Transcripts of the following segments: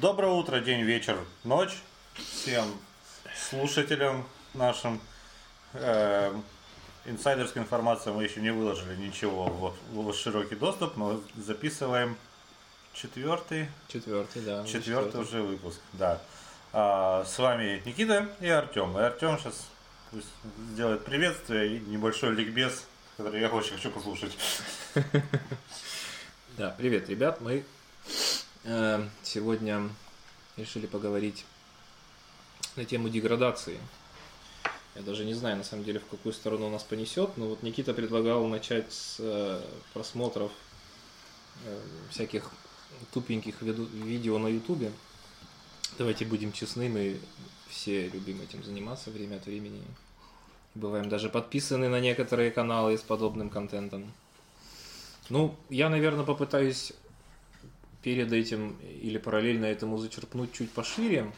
Доброе утро, день, вечер, ночь всем слушателям нашим. Э, инсайдерская информация мы еще не выложили ничего в, в широкий доступ, но записываем четвертый, Четвертый, да. четвертый уже выпуск, да. А, с вами Никита и Артем. И Артем сейчас пусть сделает приветствие и небольшой ликбез, который я очень хочу послушать. Да, привет, ребят. Мы сегодня решили поговорить на тему деградации. Я даже не знаю, на самом деле, в какую сторону нас понесет, но вот Никита предлагал начать с э, просмотров э, всяких тупеньких видео на Ютубе. Давайте будем честны, мы все любим этим заниматься время от времени. Бываем даже подписаны на некоторые каналы с подобным контентом. Ну, я, наверное, попытаюсь перед этим или параллельно этому зачерпнуть чуть пошире,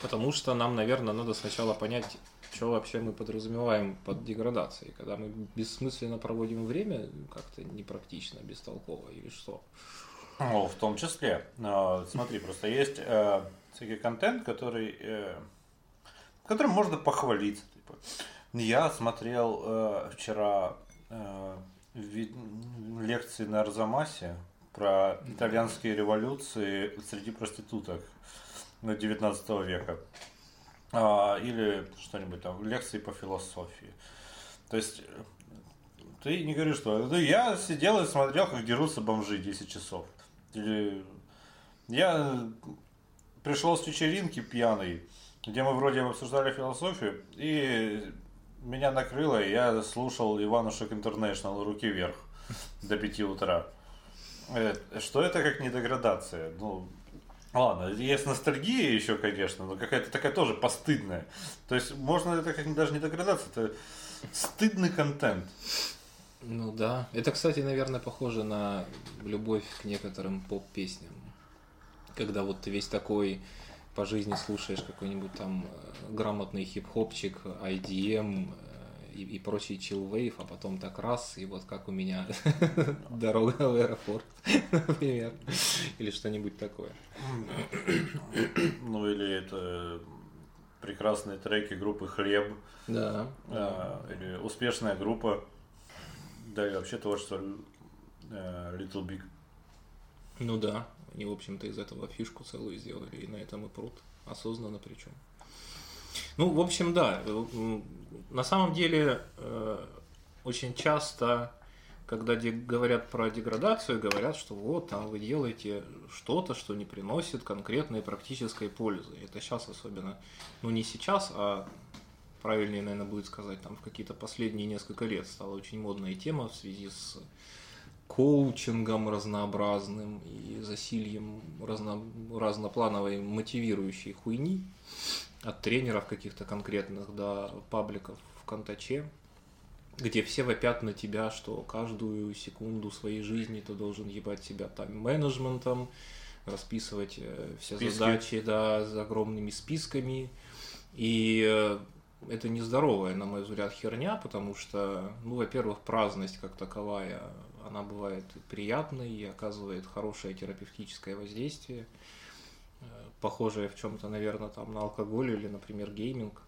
потому что нам, наверное, надо сначала понять, что вообще мы подразумеваем под деградацией, когда мы бессмысленно проводим время, как-то непрактично, бестолково или что. Ну, в том числе. А, Смотри, просто есть э, всякий контент, который, э, которым можно похвалиться. Типа. Я смотрел э, вчера э, лекции на Арзамасе про итальянские революции среди проституток 19 века. А, или что-нибудь там, лекции по философии. То есть ты не говоришь, что ну, я сидел и смотрел, как дерутся бомжи 10 часов. Или я пришел с вечеринки пьяный, где мы вроде обсуждали философию, и меня накрыло, и я слушал Иванушек Интернешнл руки вверх до 5 утра. Э, Что это как не деградация? Ну, ладно, есть ностальгия еще, конечно, но какая-то такая тоже постыдная. То есть можно это как даже не деградация, это стыдный контент. Ну да. Это, кстати, наверное, похоже на любовь к некоторым поп-песням. Когда вот ты весь такой по жизни слушаешь какой-нибудь там э, грамотный хип-хопчик, IDM э, и, и прочий чилвейв, а потом так раз, и вот как у меня дорога в аэропорт, например, или что-нибудь такое. Ну или это прекрасные треки группы Хлеб, Да. а, или успешная группа, да и вообще творчество э, Little Big. Ну да, они, в общем-то, из этого фишку целую сделали, и на этом и прут. Осознанно причем. Ну, в общем, да. м, На самом деле, э, очень часто, когда говорят про деградацию, говорят, что вот, там вы делаете что-то, что не приносит конкретной практической пользы. Это сейчас особенно, ну не сейчас, а правильнее, наверное, будет сказать, там в какие-то последние несколько лет стала очень модная тема в связи с коучингом разнообразным и засильем разно, разноплановой мотивирующей хуйни от тренеров каких-то конкретных до пабликов в Контаче, где все вопят на тебя, что каждую секунду своей жизни ты должен ебать себя тайм-менеджментом, расписывать э, все Списки. задачи да, с огромными списками. И э, это нездоровая, на мой взгляд, херня, потому что, ну, во-первых, праздность как таковая, она бывает приятной и оказывает хорошее терапевтическое воздействие, похожее в чем-то, наверное, там на алкоголь или, например, гейминг.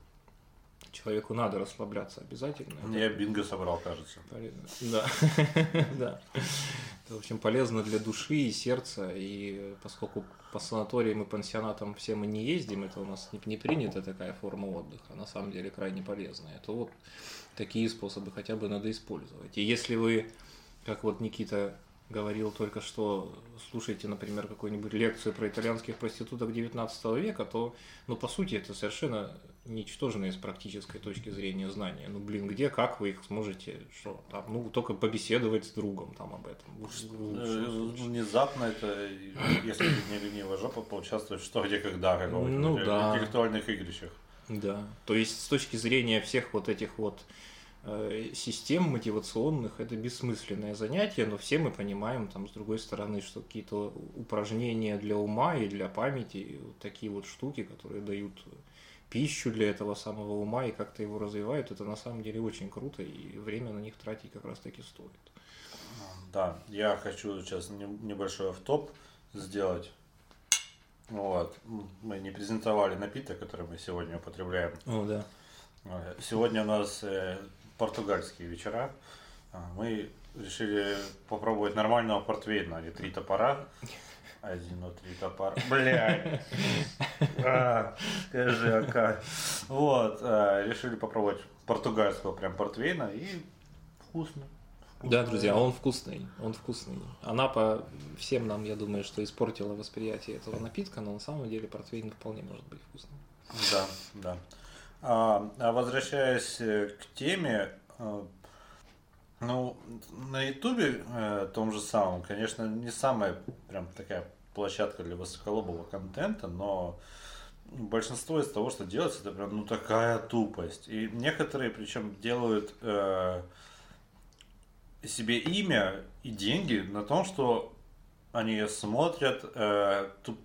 Человеку надо расслабляться обязательно. Это Я бинго собрал, кажется. Да. да. Это, в общем, полезно для души и сердца. И поскольку по санаториям и пансионатам все мы не ездим, это у нас не, не принята такая форма отдыха, а на самом деле крайне полезная, то вот такие способы хотя бы надо использовать. И если вы, как вот Никита говорил только что, слушаете, например, какую-нибудь лекцию про итальянских проституток 19 века, то, ну, по сути, это совершенно ничтожное с практической точки зрения знания. Ну, блин, где, как вы их сможете, что, там, ну, только побеседовать с другом там об этом. Лучше- Э, лучше- Внезапно это, если не ленивая жопа, поучаствовать в что, где, когда, какого-то Ну да. интеллектуальных игрищах. Да. То есть с точки зрения всех вот этих вот систем мотивационных это бессмысленное занятие, но все мы понимаем, там, с другой стороны, что какие-то упражнения для ума и для памяти, вот такие вот штуки, которые дают пищу для этого самого ума и как-то его развивают, это на самом деле очень круто, и время на них тратить как раз таки стоит. Да, я хочу сейчас не- небольшой автоп сделать. Вот. Мы не презентовали напиток, который мы сегодня употребляем. О, да. Э, Сегодня у нас э, португальские вечера. А, Мы решили попробовать нормального портвейна, или три топора. Один, два, три топора. Блядь. А, Скажи, ака. Вот. Решили попробовать португальского прям портвейна и вкусно. Да, друзья, он вкусный, он вкусный. Анапа всем нам, я думаю, что испортила восприятие этого напитка, но на самом деле портвейн вполне может быть вкусным. Да, да. А, а возвращаясь э, к теме, э, ну, на Ютубе э, том же самом, конечно, не самая прям такая площадка для высоколобого контента, но большинство из того, что делается, это прям ну такая тупость. И некоторые, причем, делают э, себе имя и деньги на том, что они смотрят, э, туп-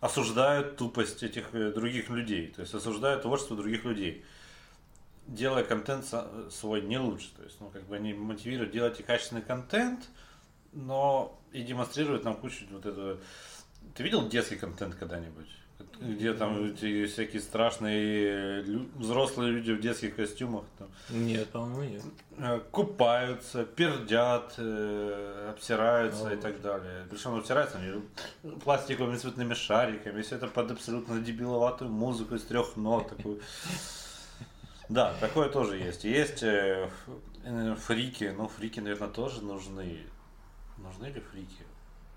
осуждают тупость этих э, других людей, то есть осуждают творчество других людей, делая контент свой не лучше. То есть, ну, как бы они мотивируют делать качественный контент, но и демонстрируют нам кучу вот этого. Ты видел детский контент когда-нибудь? Где там эти всякие страшные лю- взрослые люди в детских костюмах там, Нет, по-моему, нет. э, купаются, пердят, э, обсираются и так далее. Причем обсираются они пластиковыми цветными шариками, все это под абсолютно дебиловатую музыку из трех нот. Такую. Да, такое тоже есть. Есть э, ф- э, фрики, ну фрики, наверное, тоже нужны. Нужны ли фрики?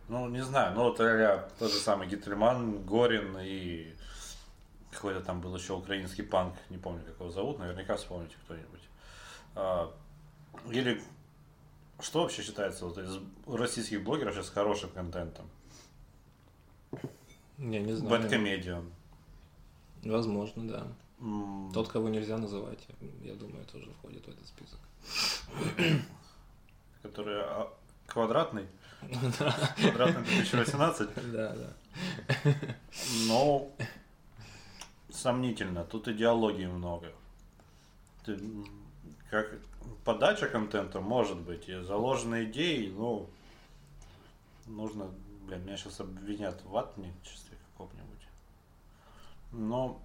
Ну, не знаю, ну вот а тот же самый Гитлерман, Горин и какой-то там был еще украинский панк, не помню, как его зовут, наверняка вспомните кто-нибудь. А, Или что вообще считается вот из российских блогеров сейчас хорошим контентом? Я не знаю. Бэткомедиан. Возможно, да. М, Тот, кого нельзя называть, я думаю, тоже входит в этот список. Который а, квадратный. Квадратный 2018. Да, да. Но сомнительно. Тут идеологии много. Ты, как подача контента может быть и заложенные идеи, ну нужно, блин, меня сейчас обвинят в ватничестве каком-нибудь. Но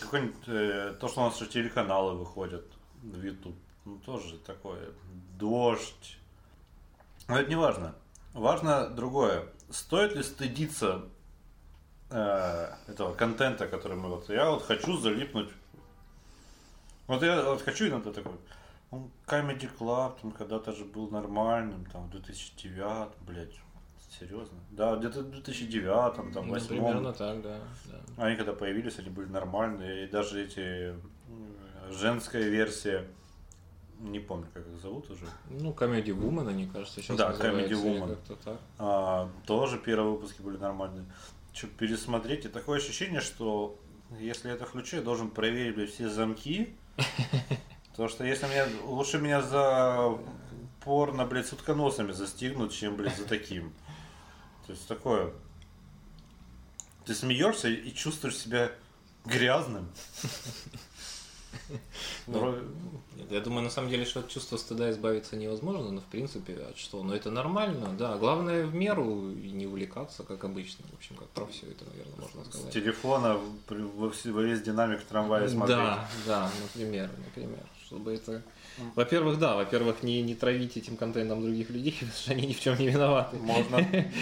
какой-нибудь э, то, что у нас же телеканалы выходят в YouTube, ну тоже такое дождь. Но это не важно. Важно другое. Стоит ли стыдиться э, этого контента, который мы вот... Я вот хочу залипнуть. Вот я вот хочу иногда такой... Ну, Comedy Club там когда-то же был нормальным, там, в 2009, блядь, серьезно? Да, где-то в 2009, там, Ну, 2008. примерно так, да. да. Они когда появились, они были нормальные. И даже эти м, женская версия, не помню, как их зовут уже. Ну, Comedy Woman, они, кажется, сейчас Да, Comedy Woman. так. А, тоже первые выпуски были нормальные. Че, пересмотреть, и такое ощущение, что если это включу, я должен проверить блядь, все замки. Потому что если меня лучше меня за порно, блядь, с утконосами застигнут, чем, блядь, за таким. То есть такое. Ты смеешься и чувствуешь себя грязным. Ну, Я думаю, на самом деле, что от чувства стыда избавиться невозможно, но в принципе, от что? Но это нормально, да. Главное в меру и не увлекаться, как обычно. В общем, как про все это, наверное, можно С сказать. телефона при- во, весь динамик в трамвае смотреть. Да, да, например, например. Чтобы это. Во-первых, да, во-первых, не, не травить этим контентом других людей, потому что они ни в чем не виноваты. Можно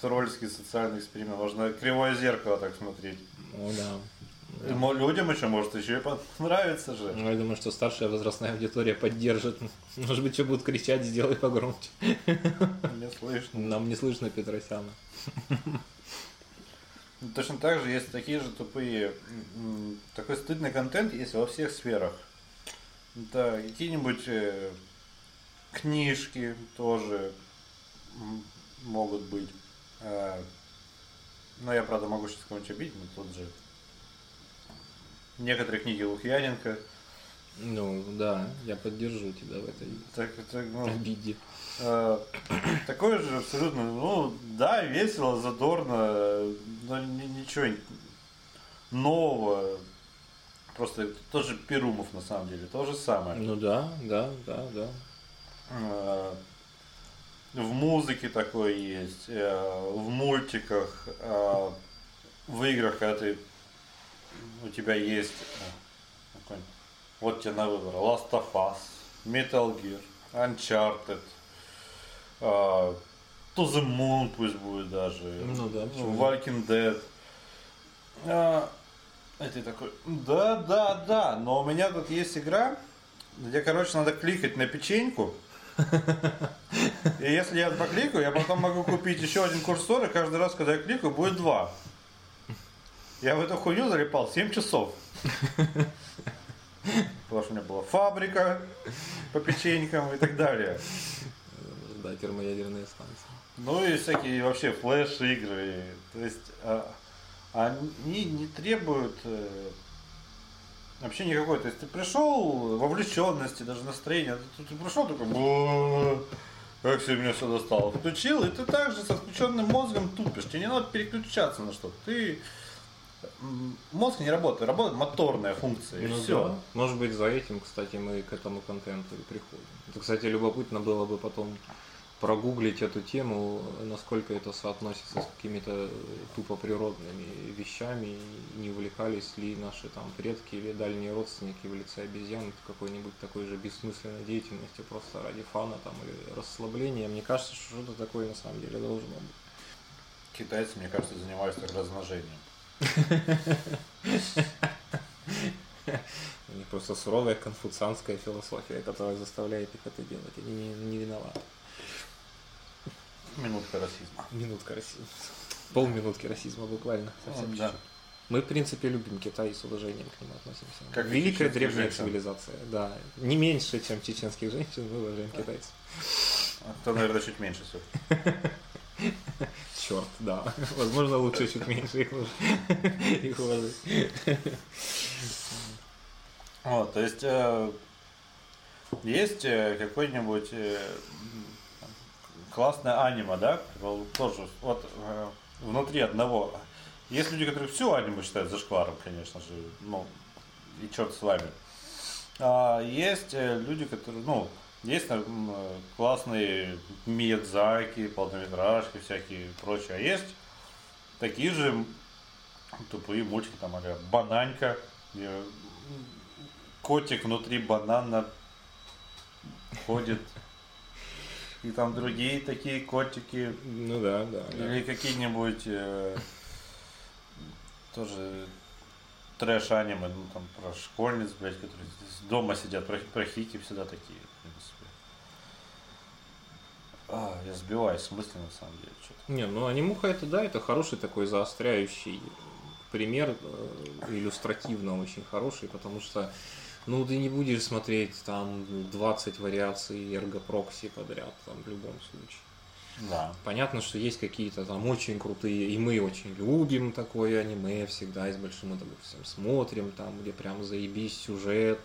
тролльский социальный эксперимент. Можно кривое зеркало так смотреть. О, да. Мо- Людям еще может еще и понравится же. Ну, я думаю, что старшая возрастная аудитория поддержит. Может быть, что будут кричать, сделай погромче. Не слышно. Нам не слышно Петросяна. Ну, Точно так же есть такие же тупые, такой стыдный контент есть во всех сферах. Да, какие-нибудь э, книжки тоже могут быть. Э, но я, правда, могу сейчас кого-нибудь обидеть, но тут же некоторые книги Лукьяненко. Ну, да, я поддержу тебя в этой Так, так, ну, обиде. Э, Такое же абсолютно, ну да, весело, задорно, но ни- ничего нового. Просто тоже Перумов на самом деле, то же самое. Ну да, да, да, да. Э, В музыке такое есть, э, в мультиках, э, в играх, когда ты у тебя есть э, вот тебе на выбор Last of Us, Metal Gear, Uncharted, э, To the Moon пусть будет даже, Ну да, нет? Walking Dead. А, и ты такой, да, да, да, но у меня тут есть игра, где, короче, надо кликать на печеньку. И если я покликаю, я потом могу купить еще один курсор, и каждый раз, когда я кликаю, будет два. Я в эту хуйню залипал 7 часов. Потому что у меня была фабрика по печенькам и так далее. Да, термоядерные станции. Ну и всякие вообще флеш-игры. То есть а, они не требуют э, вообще никакой. То есть ты пришел вовлеченности, даже настроения. Ты, ты пришел такой, «Бу, как все меня все достало. Включил, и ты также с отключенным мозгом тупишь. Тебе не надо переключаться на что-то. Ты мозг не работает, работает моторная функция. И Ну все. да. Может быть, за этим, кстати, мы к этому контенту и приходим. Это, кстати, любопытно было бы потом прогуглить эту тему, насколько это соотносится с какими-то э, тупо природными вещами, не увлекались ли наши там предки или дальние родственники в лице обезьян какой-нибудь такой же бессмысленной деятельностью просто ради фана там или расслабления. Мне кажется, что что-то такое на самом деле должно быть. Китайцы, мне кажется, занимаются размножением. У них просто суровая конфуцианская философия, которая заставляет их это делать. Они не, не виноваты. Минутка расизма. Минутка расизма. Полминутки расизма буквально. Совсем Да. Мы, в принципе, любим Китай и с уважением к нему относимся. Как Великая древняя женщин. цивилизация, да. Не меньше, чем чеченских женщин, мы уважаем китайцев. А То, наверное, чуть меньше все. Черт, да. Возможно, лучше чуть меньше их, их уважать. Вот, то есть э, есть э, какой-нибудь э, классное аниме, да? Тоже вот внутри одного. Есть люди, которые все аниме считают зашкваром, конечно же. Ну, и черт с вами. А есть люди, которые, ну, есть м, э, классные Миядзаки, полнометражки всякие и прочее. А есть такие же тупые мультики, там, а Бананька, где котик внутри банана ходит. И там другие такие котики. Ну да, да. да. Или какие-нибудь э, тоже трэш-аниме, ну там про школьниц, блядь, которые дома сидят, про, про хики всегда такие, в принципе. А, я сбиваюсь с мысли на самом деле, что-то. Не, ну анимуха это да, это хороший такой заостряющий пример, э, иллюстративно очень хороший, потому что ну ты не будешь смотреть там 20 вариаций эргопрокси подряд, там в любом случае. Да. Понятно, что есть какие-то там очень крутые, и мы очень любим такое аниме, всегда и с большим удовольствием смотрим, там, где прям заебись сюжет,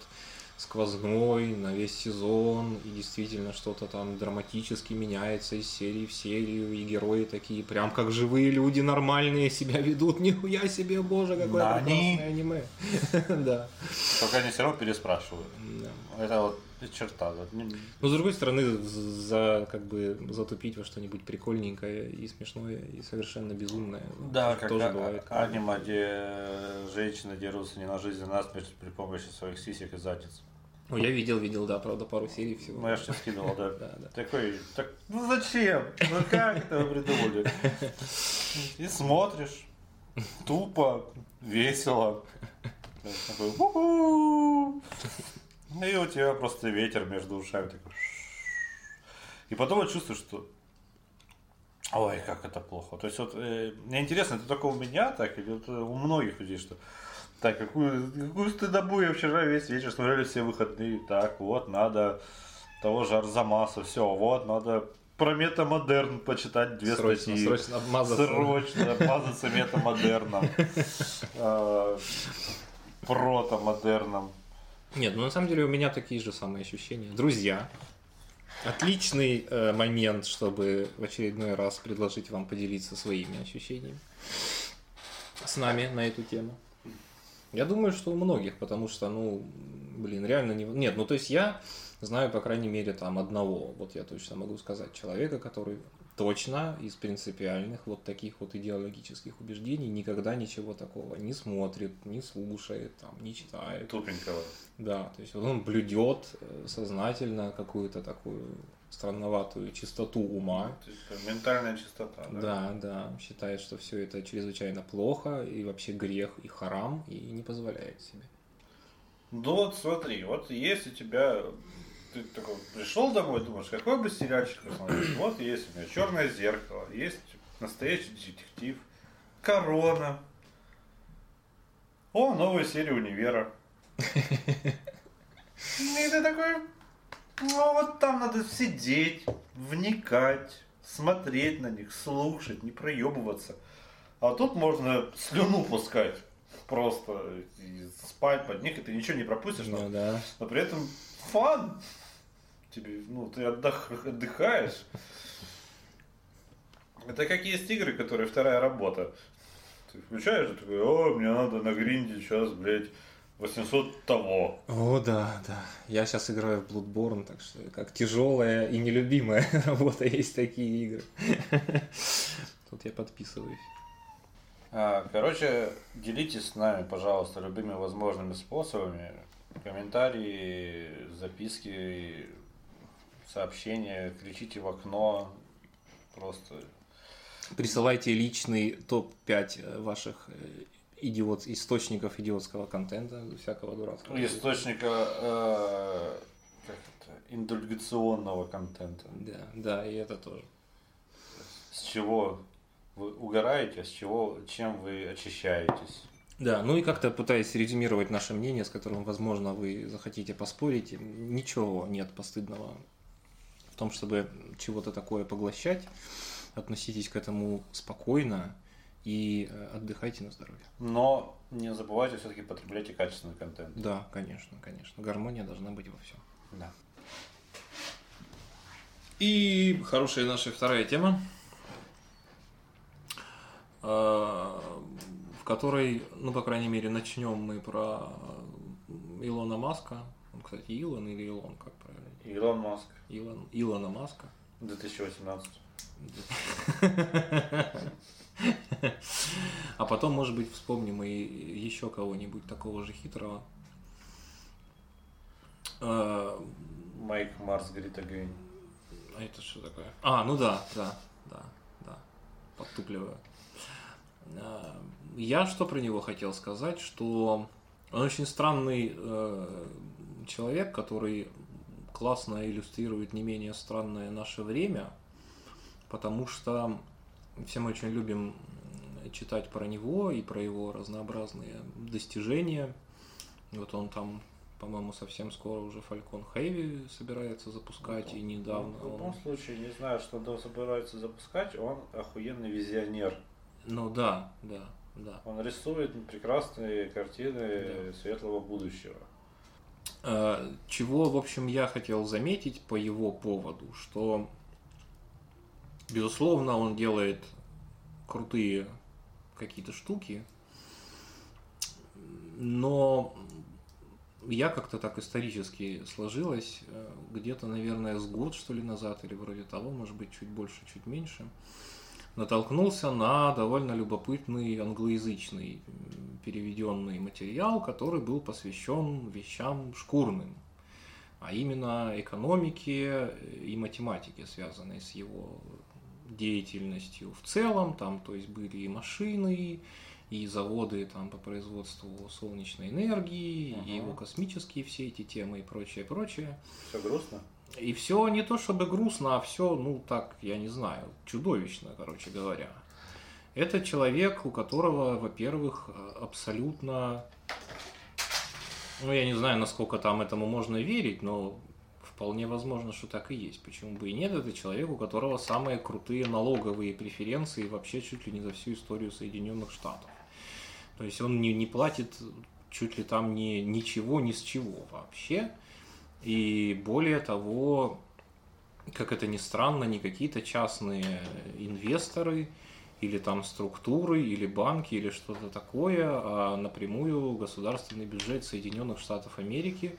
сквозной на весь сезон, и действительно что-то там драматически меняется из серии в серию, и герои такие прям как живые люди нормальные себя ведут, нихуя себе, боже, какое Нани? прекрасное аниме. Да. Только они все равно переспрашивают. Да. Это вот черта. не- Но с другой стороны, за как бы затупить во что-нибудь прикольненькое и смешное и совершенно безумное. Да, тоже как тоже а- бывает. аниме, где женщины дерутся не на жизнь, а на смерть при помощи своих сисек и задниц. О, я видел, видел, да, правда, пару серий всего. Ну, я же тебе скидывал, да. Да, да. Такой, так, ну зачем? Ну как это вы придумали? И смотришь, тупо, весело. Такой. И у тебя просто ветер между ушами такой. И потом вот чувствуешь, что Ой, как это плохо. То есть вот э, мне интересно, это только у меня так или вот, э, у многих людей, что так, какую, какую стыдобу я вчера весь вечер смотрели все выходные. Так, вот, надо того же Арзамаса, все, вот, надо про метамодерн почитать две Срочно, статьи. срочно обмазаться. Срочно обмазаться метамодерном. Э, Протомодерном. Нет, ну на самом деле у меня такие же самые ощущения. Друзья, отличный э, момент, чтобы в очередной раз предложить вам поделиться своими ощущениями с нами на эту тему. Я думаю, что у многих, потому что, ну, блин, реально не... Нет, ну то есть я знаю, по крайней мере, там одного, вот я точно могу сказать, человека, который точно из принципиальных вот таких вот идеологических убеждений никогда ничего такого не смотрит, не слушает, там, не читает. Тупенького. Да, то есть он блюдет э, сознательно какую-то такую странноватую чистоту ума. То есть, ментальная чистота. Да? Да, да, считает, что все это чрезвычайно плохо и вообще грех и харам и не позволяет себе. Ну вот смотри, вот есть у тебя ты такой пришел домой, думаешь, какой бы сериальчик посмотреть? Вот есть у меня черное зеркало, есть настоящий детектив, корона. О, новая серия универа. И ты такой, ну вот там надо сидеть, вникать, смотреть на них, слушать, не проебываться. А тут можно слюну пускать просто и спать под них, и ты ничего не пропустишь, но, Ну да. но при этом фан. Тебе, ну, ты отдых, отдыхаешь. Это как есть игры, которые вторая работа. Ты включаешь и такой, о, мне надо на гринде сейчас, блядь, 800 того. О, да, да. Я сейчас играю в Bloodborne, так что как тяжелая и нелюбимая работа есть такие игры. Тут я подписываюсь. А, Короче, делитесь с нами, пожалуйста, любыми возможными способами. Комментарии, записки, сообщения, кричите в окно. Просто Присылайте личный топ-5 ваших э, идиот, источников идиотского контента, всякого дурацкого. источника э, как это, индульгационного контента. Да, да, и это тоже. С чего вы угораете, с чего, чем вы очищаетесь. Да, ну и как-то пытаясь резюмировать наше мнение, с которым, возможно, вы захотите поспорить, ничего нет постыдного в том, чтобы чего-то такое поглощать. Относитесь к этому спокойно и э, отдыхайте на здоровье. Но не забывайте все-таки потреблять и качественный контент. Да, конечно, конечно. Гармония должна быть во всем. Да. И хорошая наша вторая тема, э, в которой, ну, по крайней мере, начнем мы про Илона Маска. Он, кстати, Илон или Илон, как правильно? Илон Маск, Илон, Илона Маска. 2018. А потом, может быть, вспомним и еще кого-нибудь такого же хитрого. Э, Майк Марс Грита Гейн. А это что такое? А, ну да, да, да, да. Подтупливаю. А, Я что про него хотел сказать, что он очень странный э, человек, который классно иллюстрирует не менее странное наше время, потому что все мы очень любим читать про него и про его разнообразные достижения. Вот он там, по-моему, совсем скоро уже Falcon Heavy собирается запускать, и недавно В любом он... случае, не знаю, что он собирается запускать, он охуенный визионер. Ну да, да, да. Он рисует прекрасные картины светлого будущего. Э, Чего, в общем, я хотел заметить по его поводу, что, безусловно, он делает крутые какие-то штуки, но я как-то так исторически сложилось, э, где-то, наверное, с год, что ли, назад, или вроде того, может быть, чуть больше, чуть меньше, натолкнулся на довольно любопытный англоязычный переведенный материал, который был посвящен вещам шкурным, а именно экономике и математике, связанной с его деятельностью в целом. Там, то есть, были и машины, и заводы там, по производству солнечной энергии, и Ага. его космические все эти темы и прочее, прочее. Все грустно? И все не то чтобы грустно, а все, ну так, я не знаю, чудовищно, короче говоря. Это человек, у которого, во-первых, абсолютно, ну я не знаю, насколько там этому можно верить, но вполне возможно, что так и есть. Почему бы и нет? Это человек, у которого самые крутые налоговые преференции вообще чуть ли не за всю историю Соединенных Штатов. То есть он не, не платит чуть ли там ни, ничего, ни с чего вообще. И более того, как это ни странно, не какие-то частные инвесторы или там структуры, или банки, или что-то такое, а напрямую государственный бюджет Соединенных Штатов Америки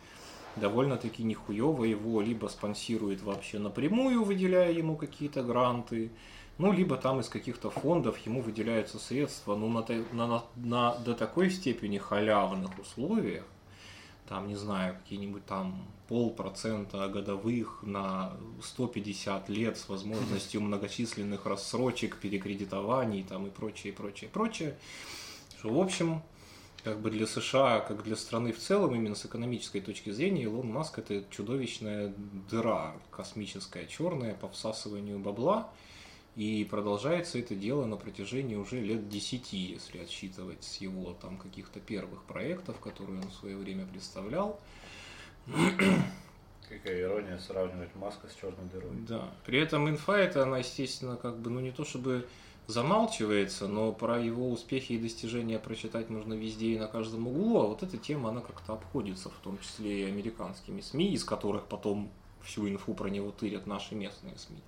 довольно-таки нихуево его либо спонсирует вообще напрямую, выделяя ему какие-то гранты, ну, либо там из каких-то фондов ему выделяются средства, ну, на, на, на, на до такой степени халявных условиях, там, не знаю, какие-нибудь там полпроцента годовых на 150 лет с возможностью многочисленных рассрочек, перекредитований там и прочее, прочее, прочее. Что, в общем, как бы для США, как для страны в целом, именно с экономической точки зрения, Илон Маск это чудовищная дыра космическая, черная по всасыванию бабла. И продолжается это дело на протяжении уже лет десяти, если отсчитывать с его там каких-то первых проектов, которые он в свое время представлял. Какая ирония сравнивать Маска с черной дырой. Да. При этом инфа это, она, естественно, как бы, ну не то чтобы замалчивается, но про его успехи и достижения прочитать можно везде и на каждом углу, а вот эта тема, она как-то обходится, в том числе и американскими СМИ, из которых потом всю инфу про него тырят наши местные СМИ,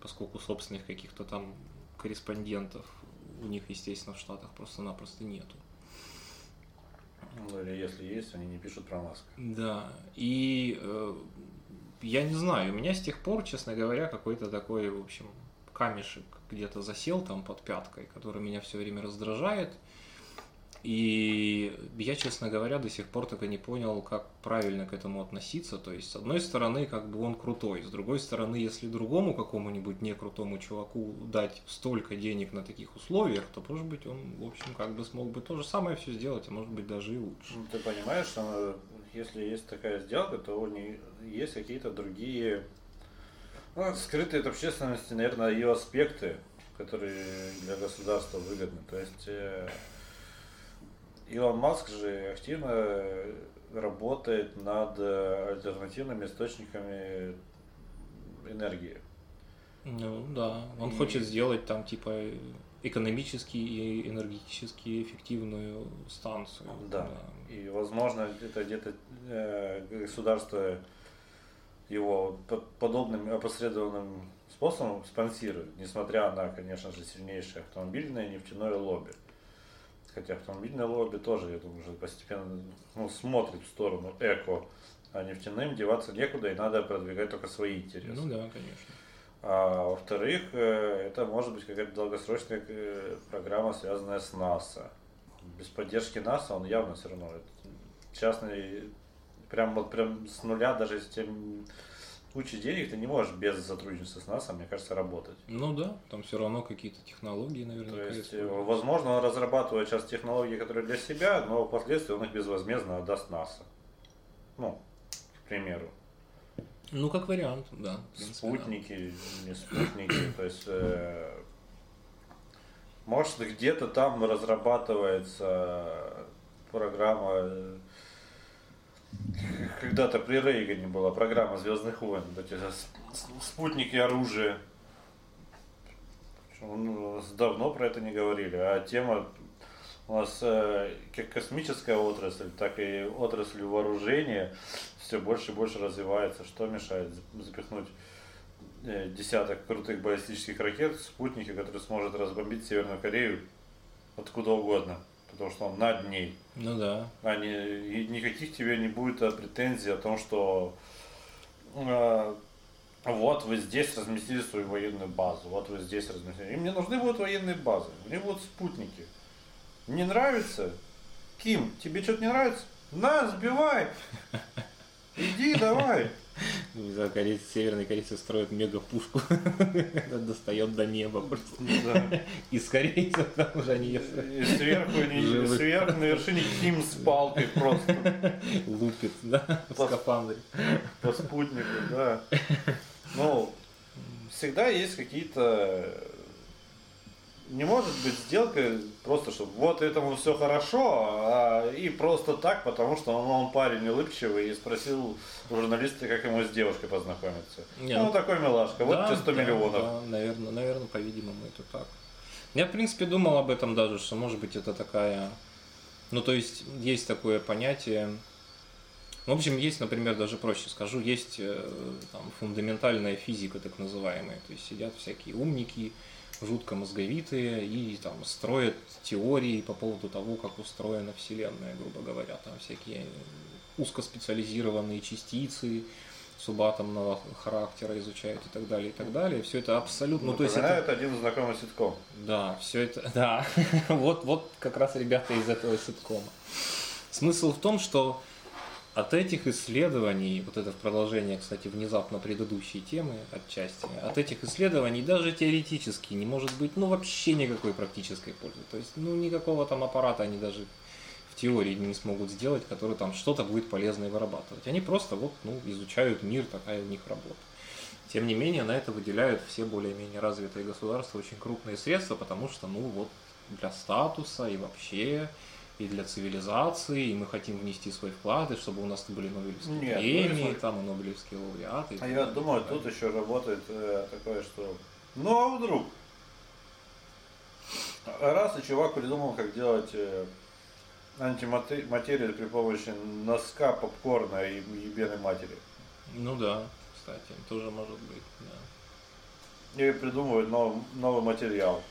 поскольку собственных каких-то там корреспондентов у них, естественно, в Штатах просто-напросто нету. Ну или если есть, они не пишут про Маск. Да, и э, я не знаю, у меня с тех пор, честно говоря, какой-то такой, в общем, камешек где-то засел там под пяткой, который меня все время раздражает. И я, честно говоря, до сих пор так и не понял, как правильно к этому относиться. То есть, с одной стороны, как бы он крутой, с другой стороны, если другому какому-нибудь некрутому чуваку дать столько денег на таких условиях, то, может быть, он, в общем, как бы смог бы то же самое все сделать, а может быть, даже и лучше. Ну, ты понимаешь, что если есть такая сделка, то у нее есть какие-то другие ну, скрытые от общественности, наверное, ее аспекты, которые для государства выгодны. То есть э, Илон Маск же активно работает над альтернативными источниками энергии. Ну да, он и... хочет сделать там типа экономически и энергетически эффективную станцию. Да. да. И возможно это где-то э, государство его подобным опосредованным способом спонсирует, несмотря на, конечно же, сильнейшее автомобильное и нефтяное лобби. Хотя автомобильное лобби тоже, я думаю, уже постепенно ну, смотрит в сторону эко, а нефтяным деваться некуда, и надо продвигать только свои интересы. Ну да, конечно. А во-вторых, э, это может быть какая-то долгосрочная э, программа, связанная с НАСА. Без поддержки НАСА он явно все равно частный прям вот прям с нуля, даже если тебе куча денег, ты не можешь без сотрудничества с НАСА, мне кажется, работать. Ну да, там все равно какие-то технологии, наверное. То есть, возможно, он разрабатывает сейчас технологии, которые для себя, но впоследствии он их безвозмездно отдаст НАСА. Ну, к примеру. Ну, как вариант, да. Принципе, спутники, да. не спутники, то есть э, может где-то там разрабатывается программа когда-то при Рейгане была программа Звездных войн, эти спутники оружия. Ну, давно про это не говорили, а тема у нас э, как космическая отрасль, так и отрасль вооружения все больше и больше развивается. Что мешает запихнуть э, десяток крутых баллистических ракет, спутники, которые сможет разбомбить Северную Корею откуда угодно? Потому что он над ней. Ну да. А не, и никаких тебе не будет а, претензий о том, что э, вот вы здесь разместили свою военную базу, вот вы здесь разместили. Им не нужны будут военные базы, мне будут спутники. Не нравится? Ким, тебе что-то не нравится? На, сбивай! Иди, давай! Не знаю, корейцы, северные корейцы строят мега-пушку. достает до неба просто. Да. И с корейцев там уже они... И сверху, они, сверху на вершине Ким с палкой просто. Лупит, да, в скафандре. По спутнику, да. Ну, всегда есть какие-то не может быть сделка просто, чтобы вот этому все хорошо, а, и просто так, потому что он, он парень улыбчивый и спросил у журналиста, как ему с девушкой познакомиться. Не, ну, такой милашка, вот тебе 100 да, миллионов. Да, наверное, наверное, по-видимому, это так. Я, в принципе, думал об этом даже, что, может быть, это такая... Ну, то есть, есть такое понятие... В общем, есть, например, даже проще скажу, есть э, там, фундаментальная физика, так называемая. То есть, сидят всякие умники, жутко мозговитые и там строят теории по поводу того, как устроена Вселенная, грубо говоря, там всякие узкоспециализированные частицы субатомного характера изучают и так далее, и так далее. Все это абсолютно... Ну, то есть это... один знакомый ситком. Да, все это... Да, вот, вот как раз ребята из этого ситкома. Смысл в том, что от этих исследований, вот это в продолжение, кстати, внезапно предыдущей темы отчасти, от этих исследований даже теоретически не может быть, ну, вообще никакой практической пользы. То есть, ну, никакого там аппарата они даже в теории не смогут сделать, который там что-то будет полезное вырабатывать. Они просто вот, ну, изучают мир, такая у них работа. Тем не менее, на это выделяют все более-менее развитые государства очень крупные средства, потому что, ну, вот для статуса и вообще, и для цивилизации, и мы хотим внести свой вклад, и чтобы у нас были Нобелевские Нет, премии, ну, там и Нобелевские лауреаты. А я думаю, тут еще работает э, такое, что ну а вдруг? Раз и чувак придумал, как делать э, антиматерию при помощи носка, попкорна и ебеной матери. Ну да, кстати, тоже может быть, да. И придумывают новый, новый материал,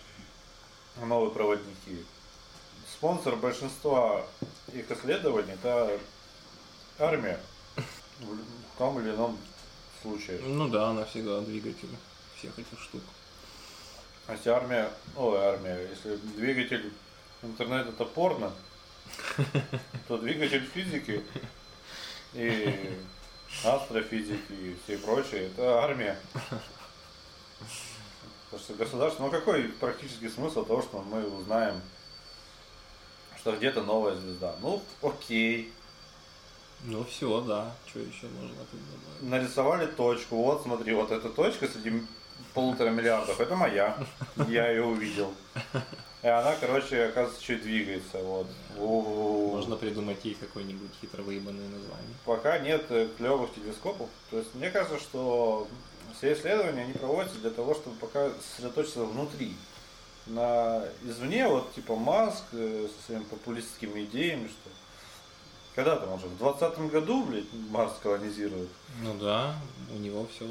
новые проводники. Спонсор большинства их исследований это армия в том или ином случае. Ну да, она всегда двигатель всех этих штук. А если армия, ой, армия, если двигатель интернета это порно, то двигатель физики и астрофизики и все прочее, это армия. Потому что государство, ну какой практический смысл того, что мы узнаем, что где-то новая звезда? Ну, окей. Ну все, да. Что еще можно тут добавить? Нарисовали точку. Вот, смотри, вот эта точка среди полутора миллиардов, это моя. Я ее увидел. И она, короче, оказывается, чуть двигается. Вот. Можно придумать ей какое-нибудь хитро выебанное название. Пока нет э, клевых телескопов. То есть мне кажется, что все исследования они проводятся для того, чтобы пока сосредоточиться внутри. На извне, вот типа Маск э, со своими популистскими идеями, что когда там уже в двадцатом году, блядь, Марс колонизирует. Ну да, у него все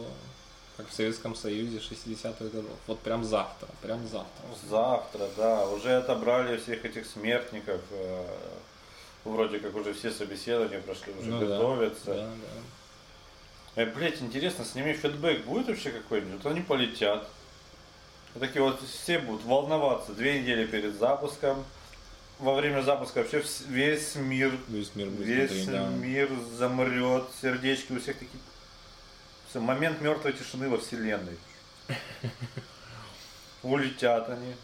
как в Советском Союзе 60-х годов. Вот прям завтра, прям завтра. Завтра, да. Уже отобрали всех этих смертников. Э, вроде как уже все собеседования прошли, уже ну, готовятся. Да, да, да. Э, блять, интересно, с ними фидбэк будет вообще какой-нибудь? Вот они полетят. Вот такие вот все будут волноваться две недели перед запуском. Во время запуска вообще весь мир, весь мир, весь смотреть, да. мир замрет, сердечки у всех такие момент мертвой тишины во Вселенной. Улетят они.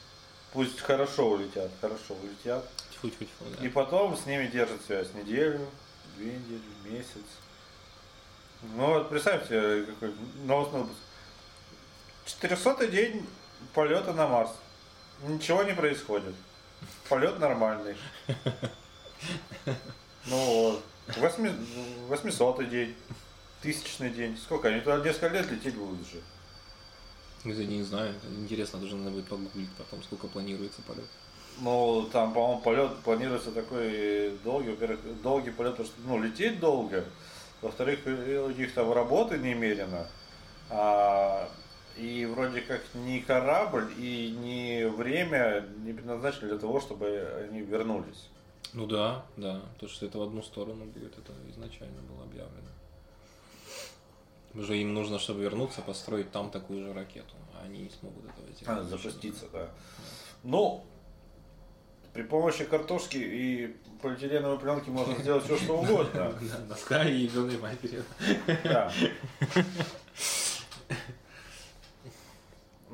Пусть хорошо улетят, хорошо улетят. Тьфу, тьфу, тьфу, да. И потом с ними держит связь неделю, две недели, месяц. Ну вот представьте, какой новостной выпуск. 400 день полета на Марс. Ничего не происходит. Полет нормальный. Ну вот. 800 день тысячный день. Сколько? Они туда несколько лет лететь будут уже. Ну, я не знаю. Интересно, даже надо будет погуглить потом, сколько планируется полет. Ну, там, по-моему, полет планируется такой долгий, во-первых, долгий полет, потому что, ну, лететь долго, во-вторых, у них там работы немерено, а, и вроде как ни корабль и ни время не предназначены для того, чтобы они вернулись. Ну да, да, то, что это в одну сторону будет, это изначально было объявлено. Уже им нужно, чтобы вернуться, построить там такую же ракету. А они не смогут этого сделать. А, запуститься, да. да. Ну, при помощи картошки и полиэтиленовой пленки можно сделать все, что угодно. Носка и ебаной матери. Да.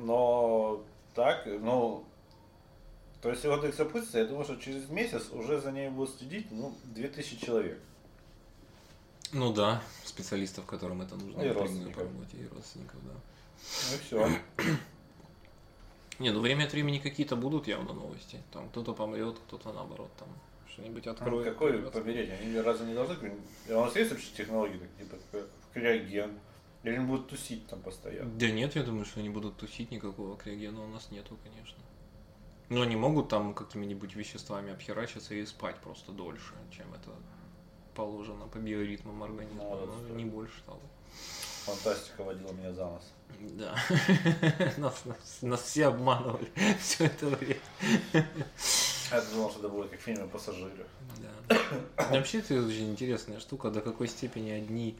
Но так, ну, то есть вот их запустится, я думаю, что через месяц уже за ней будут следить, ну, 2000 человек. Ну да, специалистов, которым это нужно. И родственников. По работе, и родственников, да. Ну и все. Не, ну время от времени какие-то будут явно новости. Там кто-то помрет, кто-то наоборот там что-нибудь откроет. Ну, какой помереть? Они разве не должны? У нас есть вообще технологии, типа криоген? Или они будут тусить там постоянно? Да нет, я думаю, что они будут тусить, никакого криогена у нас нету, конечно. Но они могут там какими-нибудь веществами обхерачиться и спать просто дольше, чем это положено по биоритмам организма, ну, но не больше того. Фантастика водила меня за нос. Да. нас, нас, нас все обманывали все это время. Я думал, что это будет как в фильме «Пассажиры». Да. Вообще это очень интересная штука, до какой степени одни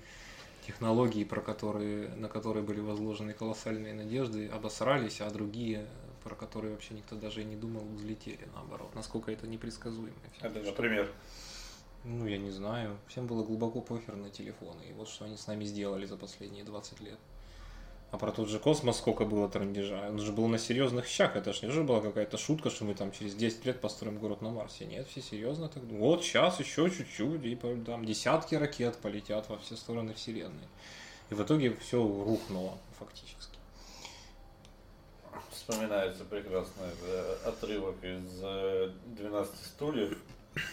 технологии, про которые, на которые были возложены колоссальные надежды, обосрались, а другие, про которые вообще никто даже и не думал, взлетели наоборот. Насколько это непредсказуемо. Это, например? Ну, я не знаю. Всем было глубоко похер на телефоны. И вот что они с нами сделали за последние 20 лет. А про тот же космос сколько было трандежа. Он же был на серьезных щах. Это же не же была какая-то шутка, что мы там через 10 лет построим город на Марсе. Нет, все серьезно так думают. Вот сейчас еще чуть-чуть, и там десятки ракет полетят во все стороны Вселенной. И в итоге все рухнуло фактически. Вспоминается прекрасный э, отрывок из 12 э, стульев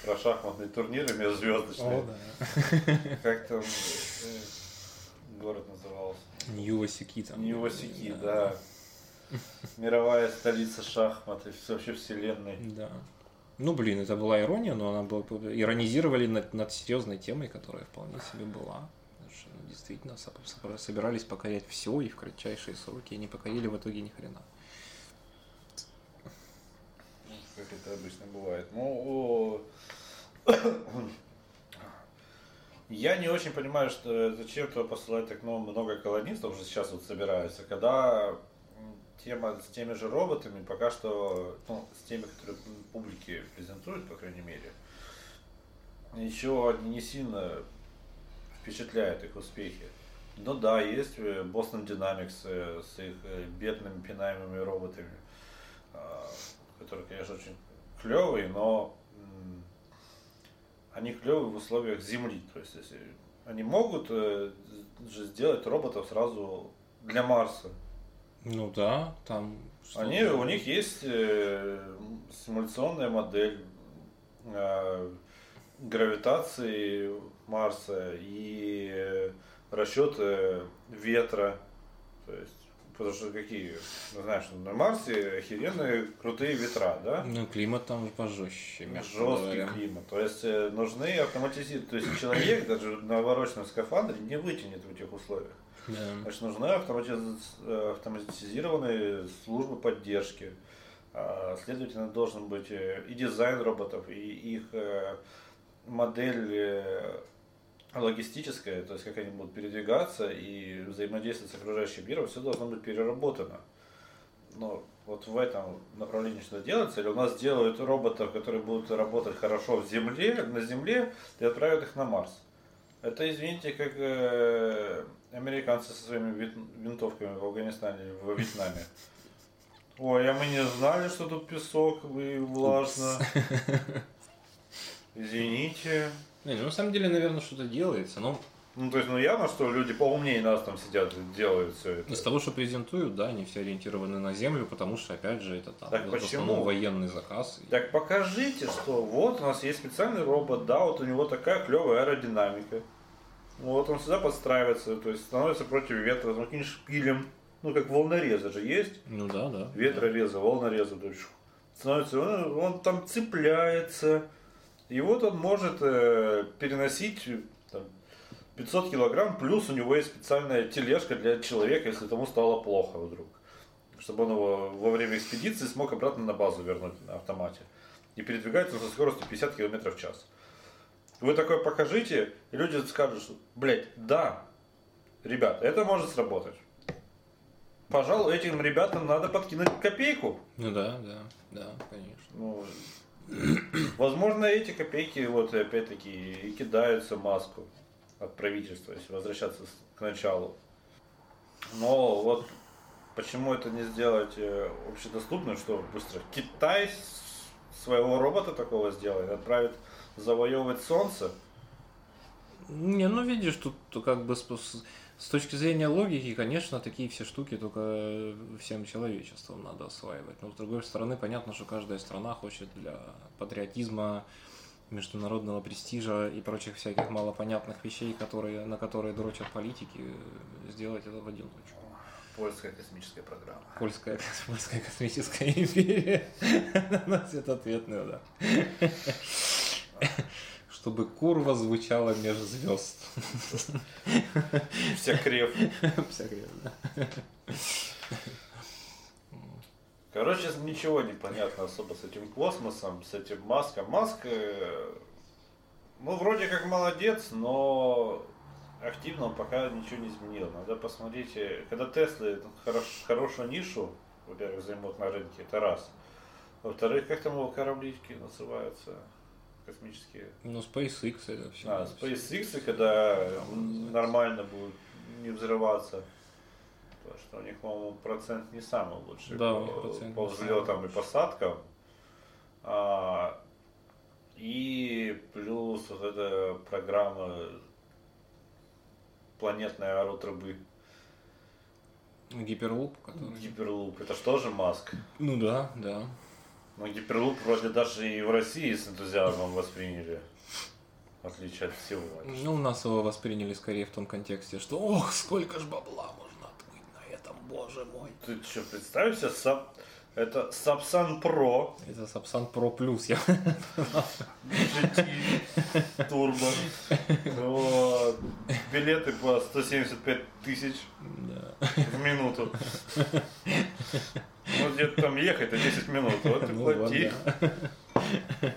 про шахматные турниры межзвездочные. О, да. Как там э, город назывался? Нью-Васики там. Нью-Васики, да. Мировая столица шахмат и вообще вселенной. Да. Ну, блин, это была ирония, но она была... Иронизировали над, над серьезной темой, которая вполне себе была. Что, ну, действительно, собирались покорять все и в кратчайшие сроки, и не покорили в итоге ни хрена. Как это обычно бывает. Ну, я не очень понимаю, что зачем туда посылать так много колонистов, уже сейчас вот собираются, когда тема с теми же роботами пока что, ну, с теми, которые публике презентуют, по крайней мере, еще не сильно впечатляют их успехи. Ну да, есть э, Boston Dynamics э, с их э, бедными пинаемыми роботами, а, которые, конечно, очень клевые, но они клевые в условиях Земли. То есть, если они могут э, же сделать роботов сразу для Марса. Ну да, там. Они, у них есть э, симуляционная модель э, гравитации Марса и э, расчеты ветра. То есть Потому что какие, ну, знаешь, на Марсе охеренные крутые ветра, да? Ну, климат там пожестче, Жесткий говоря. климат. То есть э, нужны автоматизированные. То есть человек даже на навороченном скафандре не вытянет в этих условиях. Да. Значит, нужны э, автоматизированные службы поддержки. А, следовательно, должен быть э, и дизайн роботов, и их модель логистическое, то есть как они будут передвигаться и взаимодействовать с окружающим миром, все должно быть переработано. Но вот в этом направлении что делается, или у нас делают роботов, которые будут работать хорошо в земле, на Земле, и отправят их на Марс. Это, извините, как э, американцы со своими винтовками в Афганистане, в Вьетнаме. Ой, а мы не знали, что тут песок и влажно. Извините. Не, ну на самом деле, наверное, что-то делается, но... Ну, то есть, ну явно, что люди поумнее нас там сидят делают все это. Из того, что презентуют, да, они все ориентированы на землю, потому что, опять же, это там так в почему? военный заказ. Так покажите, что вот у нас есть специальный робот, да, вот у него такая клевая аэродинамика. Вот он сюда подстраивается, то есть становится против ветра, ну каким шпилем, ну как волнорезы же есть. Ну да, да. Ветрорезы, волнорезы, то есть становится, он, он там цепляется, и вот он может э, переносить там, 500 килограмм, плюс у него есть специальная тележка для человека, если тому стало плохо вдруг. Чтобы он его во время экспедиции смог обратно на базу вернуть на автомате. И передвигается со скоростью 50 км в час. Вы такое покажите, и люди скажут, что, блядь, да, ребят, это может сработать. Пожалуй, этим ребятам надо подкинуть копейку. Ну да, да, да, конечно. Ну, Возможно, эти копейки вот опять-таки и кидаются маску от правительства, если возвращаться к началу. Но вот почему это не сделать э, общедоступным, что быстро Китай своего робота такого сделает, отправит завоевывать солнце. Не, ну видишь, тут как бы с точки зрения логики, конечно, такие все штуки только всем человечеством надо осваивать. Но с другой стороны, понятно, что каждая страна хочет для патриотизма, международного престижа и прочих всяких малопонятных вещей, которые, на которые дрочат политики, сделать это в одиночку. Польская космическая программа. Польская, польская космическая империя. Носит ответную, да чтобы курва звучала меж звезд. Вся крев. Вся крев, да. Короче, ничего не понятно особо с этим космосом, с этим Маском. Маск, э, ну, вроде как молодец, но активно он пока ничего не изменил. Надо посмотреть, э, когда Теслы хорош, хорошую нишу, во-первых, займут на рынке, это раз. Во-вторых, как там его кораблички называются? Космические. Ну, SpaceX это все. А, SpaceX, когда нормально будет не взрываться. Потому что у них, по-моему, процент не самый лучший Да, по, по взлетам и посадкам. А, и плюс вот эта программа планетной аэротрубы Гиперлуп, который... Гиперлуп. Это что же Маск? Ну да, да. Но Гиперлуп вроде даже и в России с энтузиазмом восприняли. В отличие от всего. Ну, у нас его восприняли скорее в том контексте, что ох, сколько ж бабла можно отмыть на этом, боже мой. Ты что, представь себе, Сап- это Сапсан Про Это Сапсан Про Плюс, я... GT Turbo. Вот. Билеты по 175 тысяч Да. в минуту. Вот где-то там ехать, а 10 минут. Вот и Ну вот, плати. да.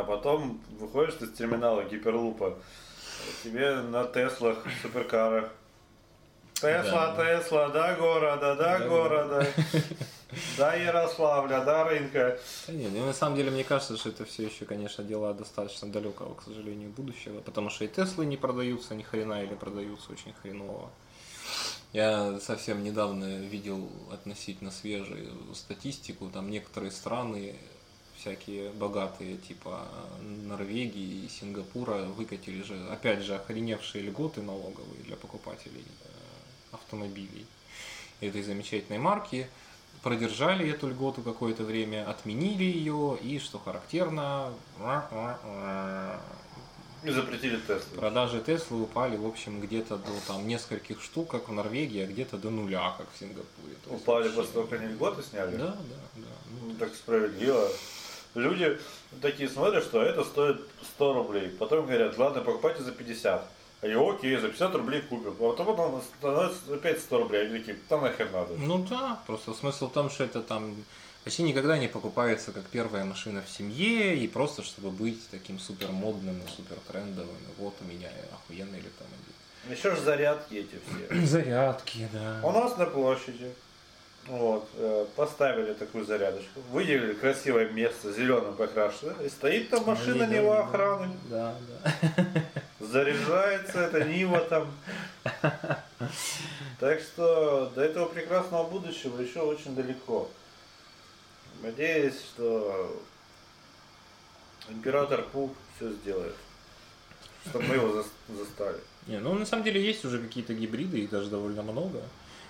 А потом выходишь ты с терминала Гиперлупа, тебе на Теслах, суперкарах. Тесла, Да. Тесла, до города, до Да. города, до Ярославля, до рынка. Да не, ну, на самом деле, мне кажется, что это все еще, конечно, дела достаточно далекого, к сожалению, будущего, потому что и Теслы не продаются ни хрена или продаются очень хреново. Я совсем недавно видел относительно свежую статистику, там некоторые страны, всякие богатые, типа Норвегии и Сингапура, выкатили же, опять же, охреневшие льготы налоговые для покупателей э, автомобилей этой замечательной марки, продержали эту льготу какое-то время, отменили ее, и, что характерно, И запретили Теслы. продажи Теслы упали, в общем, где-то до там нескольких штук, как в Норвегии, а где-то до нуля, как в Сингапуре. То Упали после того, как они льготы сняли? Да, да, да. Ну, Ну, так справедливо. Люди такие смотрят, что это стоит 100 рублей. Потом говорят, ладно, покупайте за 50. А я, окей, за 50 рублей купим. А потом потом становится опять 100 рублей. Они такие, там нахер надо. Ну да, просто смысл в том, что это там почти никогда не покупается как первая машина в семье и просто чтобы быть таким супер модным и супер трендовым. И Вот у меня охуенный электромобиль. Еще же зарядки эти все. Зарядки, да. У нас на площади вот, э, поставили такую зарядочку, выделили красивое место, зеленым покрашено, и стоит там машина Видел, Нива охраны. Да, да. Заряжается это Нива там. Так что до этого прекрасного будущего еще очень далеко. Надеюсь, что император Пух все сделает, чтобы мы его зас- застали. Не, ну на самом деле есть уже какие-то гибриды, их даже довольно много.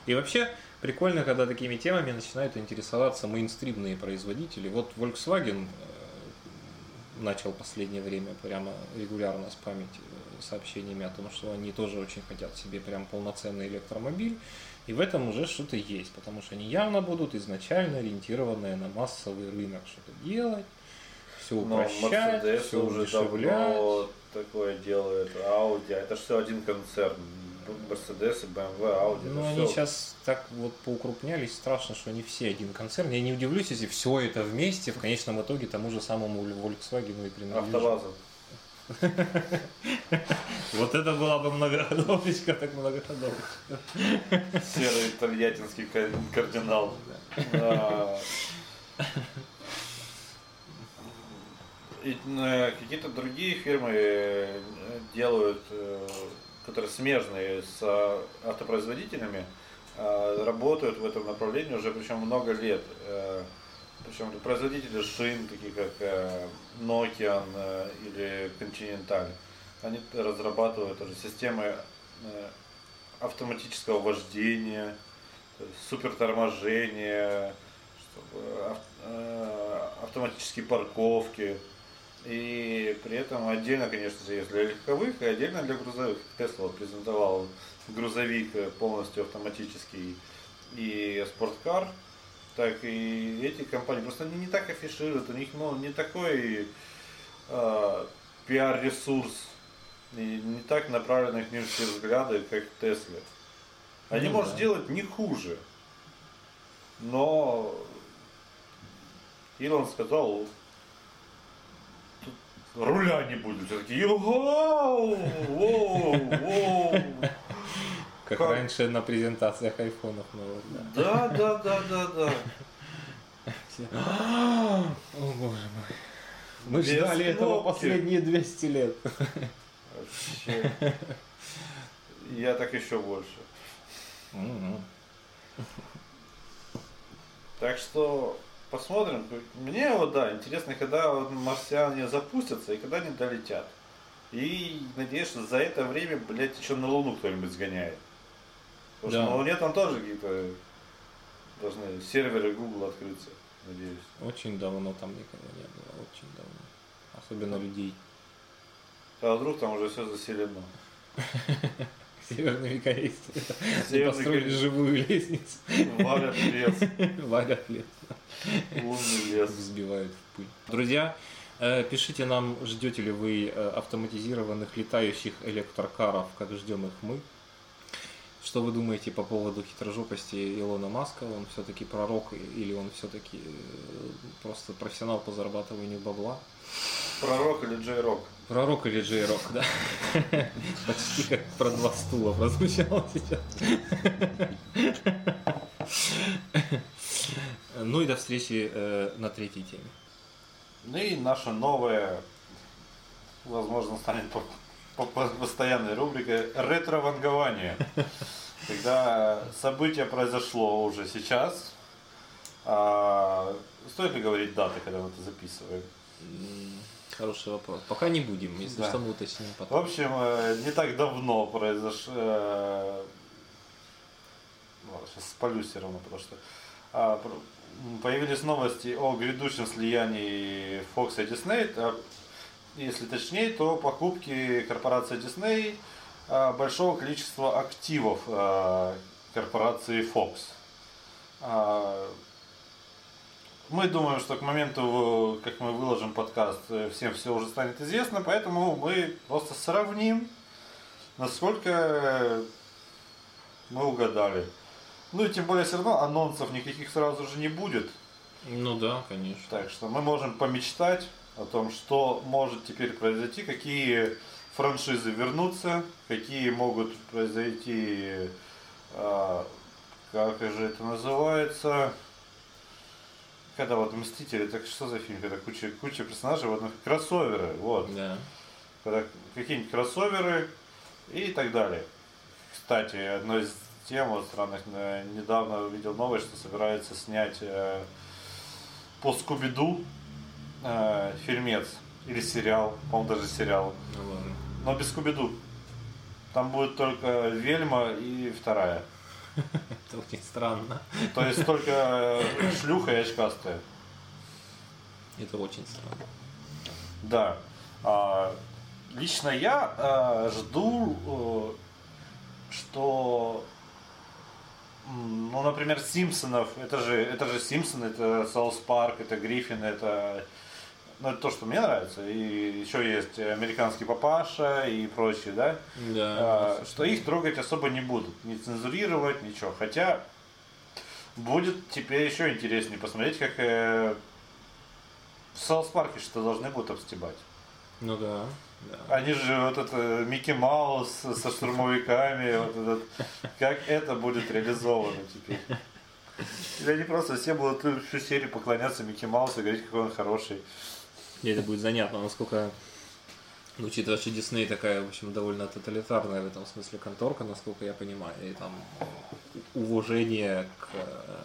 И вообще прикольно, когда такими темами начинают интересоваться мейнстримные производители. Вот Volkswagen э, начал последнее время прямо регулярно спамить э, сообщениями о том, что они тоже очень хотят себе прям полноценный электромобиль. И в этом уже что-то есть, потому что они явно будут изначально ориентированные на массовый рынок что-то делать, все упрощать, все уже давно такое делает, Audi, это же все один концерн. Mercedes, BMW, Audi. Ну, они всё- сейчас так вот поукрупнялись, страшно, что они все один концерн. Я не удивлюсь, если все это вместе в конечном итоге тому же самому Volkswagen и принадлежит. Автовазом. Вот это была бы многоходовочка, так многоходовочка. Серый тольяттинский ка- кардинал. Э, Какие-то другие фирмы э, делают, э, которые смежные с э, автопроизводителями, э, работают в этом направлении уже причем много лет. Э, Причем производители шин, такие как э, Nokian э, или Continental. Они разрабатывают уже системы автоматического вождения, суперторможения, автоматические парковки. И при этом отдельно, конечно же, есть для легковых и отдельно для грузовых. Тесла презентовал грузовик э, полностью автоматический и спорткар. Так и эти компании, просто они не так афишируют, у них ну, не такой э, пиар-ресурс, не так направлены ним все взгляды, как Тесле. Они, Ну может, да. делать не хуже. Но Илон сказал, руля не будет. Все такие, «Йоу, воу, воу». Как, Как? раньше на презентациях айфонов новых, да. Да, да, да, да, да. Все, О боже мой. Мы Без ждали этого кнопки. последние 200 лет. Вообще. Я так еще больше. Мгм. Так что посмотрим. Мне вот да, интересно, когда марсиане запустятся и когда они долетят. И надеюсь, что за это время, блядь, еще на Луну кто-нибудь сгоняет. Потому Да. что на Луне там тоже какие-то должны серверы Google открыться, надеюсь. Очень давно там никого не было, очень давно. Особенно людей. А вдруг там уже все заселено. Северными корейцами. Северный Построили живую лестницу. Валят лес, Валят лес. Лунный лес. Взбивают в пыль. Друзья, э, пишите нам, ждете ли вы э, автоматизированных летающих электрокаров, как ждем их мы. Что вы думаете по поводу хитрожопости Илона Маска? Он все-таки пророк или он все-таки просто профессионал по зарабатыванию бабла? Пророк или Джей Рок? Пророк или Джей Рок, да? Почти как про два стула прозвучало сейчас. Ну и до встречи э, на третьей теме. Ну и наша новая, возможно, станет по- по- по- постоянной рубрикой ретро-вангование. Когда событие произошло уже сейчас, а, стоит ли говорить даты, когда мы это записываем? Хороший вопрос. Пока не будем, если Да. что, мы уточним В потом. общем, э, не так давно произошло... Сейчас спалюсь все равно, потому что появились новости о грядущем слиянии Fox и Disney. А, Если точнее, то покупки корпорации Disney а, большого количества активов а, корпорации Fox. А, Мы думаем, что к моменту, как мы выложим подкаст, всем все уже станет известно, поэтому мы просто сравним, насколько мы угадали. Ну и тем более все равно анонсов никаких сразу же не будет. Ну да, конечно. Так что мы можем помечтать о том, что может теперь произойти, какие франшизы вернутся, какие могут произойти, а, как же это называется, когда вот Мстители, так что за фильм, когда куча, куча персонажей, вот ну, кроссоверы, вот, Да. когда какие-нибудь кроссоверы и так далее. Кстати, одной из тем вот странных, э, недавно увидел новость, что собирается снять э, по Скуби-Ду э, фильмец или сериал, по-моему, даже сериал, Ну ладно. но без Скуби-Ду. Там будет только Вельма и вторая. Это очень странно. То есть только э, шлюха и очкастая. Это очень странно. Да. А, лично я а, жду, э, что, ну, например, Симпсонов, это же, это же Симпсоны, это Саус Парк, это Гриффин, это, ну, это то, что мне нравится. И еще есть американский папаша и прочие, да? Да. А, что их трогать особо не будут, не цензурировать, ничего. Хотя будет теперь еще интереснее посмотреть, как э, в Саус Парке что должны будут обстебать. Ну да. Они же вот это Микки Маус со штурмовиками, вот этот, как это будет реализовано теперь. Или они просто все будут всю серию поклоняться Микки Маусу и говорить, какой он хороший. И это будет занятно, насколько, ну, учитывая, что Дисней такая, в общем, довольно тоталитарная в этом смысле конторка, насколько я понимаю, и там уважение к э,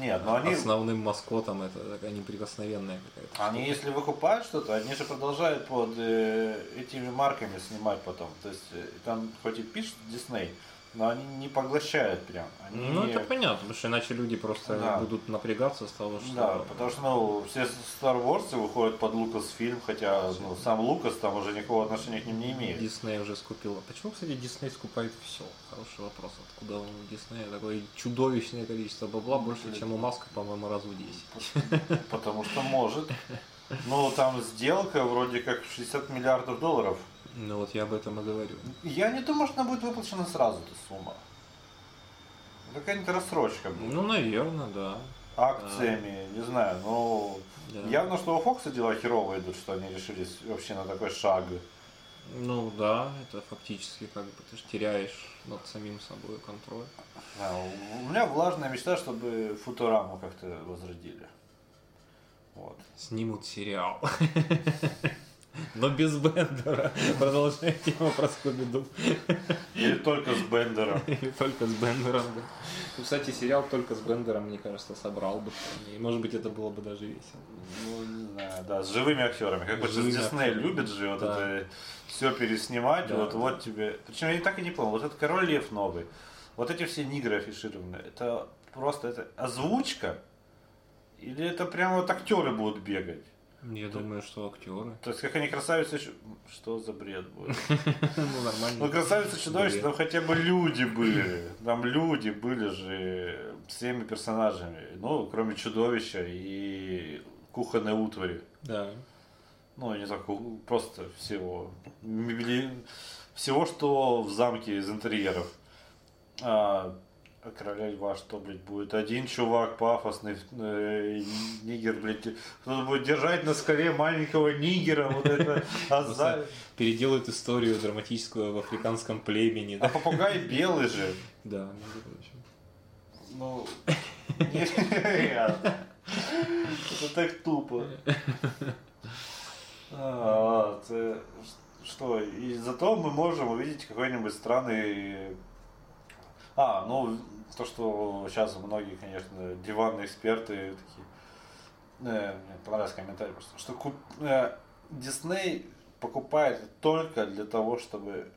Нет, но они, основным маскотам, это такая неприкосновенная какая-то. они если выкупают что-то, они же продолжают под э, этими марками снимать потом. То есть э, там хоть и пишут Дисней, но они не поглощают прям. Они Ну, это понятно, потому что иначе люди просто Да. будут напрягаться с того, что... Да, потому что ну, все Star Wars выходят под Lucasfilm, хотя ну, сам Лукас там уже никакого отношения к ним не имеет. Дисней уже скупил. Почему, кстати, Дисней скупает все? Хороший вопрос. Откуда у Диснея такое чудовищное количество бабла, больше, чем у Маска, по-моему, раз в 10. Потому что может. Ну, там сделка вроде как в 60 миллиардов долларов. Ну вот я об этом и говорю. Я не думаю, что она будет выплачена сразу, эта сумма. Какая-нибудь рассрочка будет. Ну, наверное, да. Акциями, не знаю, но Да. явно, что у Фокса дела херово идут, что они решились вообще на такой шаг. Ну да, это фактически как бы ты же теряешь над самим собой контроль. А, У меня влажная мечта, чтобы Футураму как-то возродили. Вот. Снимут сериал. Но без Бендера. Продолжая тему про Скуби-Ду. Или только с Бендером. Или только с Бендером, да. Ну, кстати, сериал только с Бендером, мне кажется, собрал бы. И, может быть, это было бы даже весело. Ну, не знаю, да, с живыми актерами. Как бы Живыми Дисней любит же вот Да. это все переснимать, Да, вот, да. вот тебе. Причем я так и не понял, вот этот король лев новый, вот эти все нигры афишированные, это просто это озвучка? Или это прямо вот актеры будут бегать? Я думаю, что актеры. То есть как они красавицы, что за бред будет? Ну, Ну, нормально. красавицы чудовища, Бред. там хотя бы люди были. Там люди были же всеми персонажами. Ну, кроме чудовища и кухонной утвари. Да. Ну, не так, просто всего. Мебели... Всего, что в замке из интерьеров. А короля льва что, блядь, будет? Один чувак пафосный, э, нигер, блядь, кто-то будет держать на скале маленького нигера, вот это, а, за- Переделают историю драматическую в африканском племени. а попугай белый же. да между прочим. Ну. Это так тупо. А, це Что, и зато мы можем увидеть какой-нибудь странный... А, ну, то, что сейчас многие, конечно, диванные эксперты такие... Э, мне понравился комментарий просто, что куп- э, Дисней покупает только для того, чтобы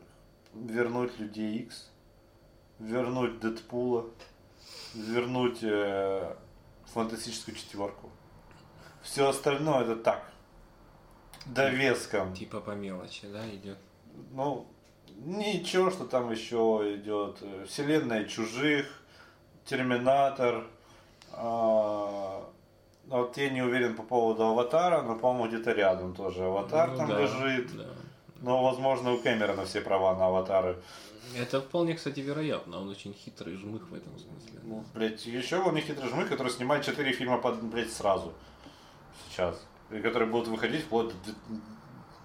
вернуть Людей Икс, вернуть Дэдпула, вернуть э, фантастическую четверку. Все остальное это так. Довеском. Типа по мелочи, да, идет. Ну, ничего, что там еще идет. Вселенная чужих, Терминатор. а, вот я не уверен по поводу Аватара, но, по-моему, где-то рядом тоже Аватар Ну там да, лежит. да. Но, возможно, у Кэмерона все права на Аватары. Это вполне, кстати, вероятно. Он очень хитрый жмых в этом смысле. Ну, блядь, еще он не хитрый жмых, который снимает 4 фильма под, блядь, сразу. Сейчас. И которые будут выходить вплоть до,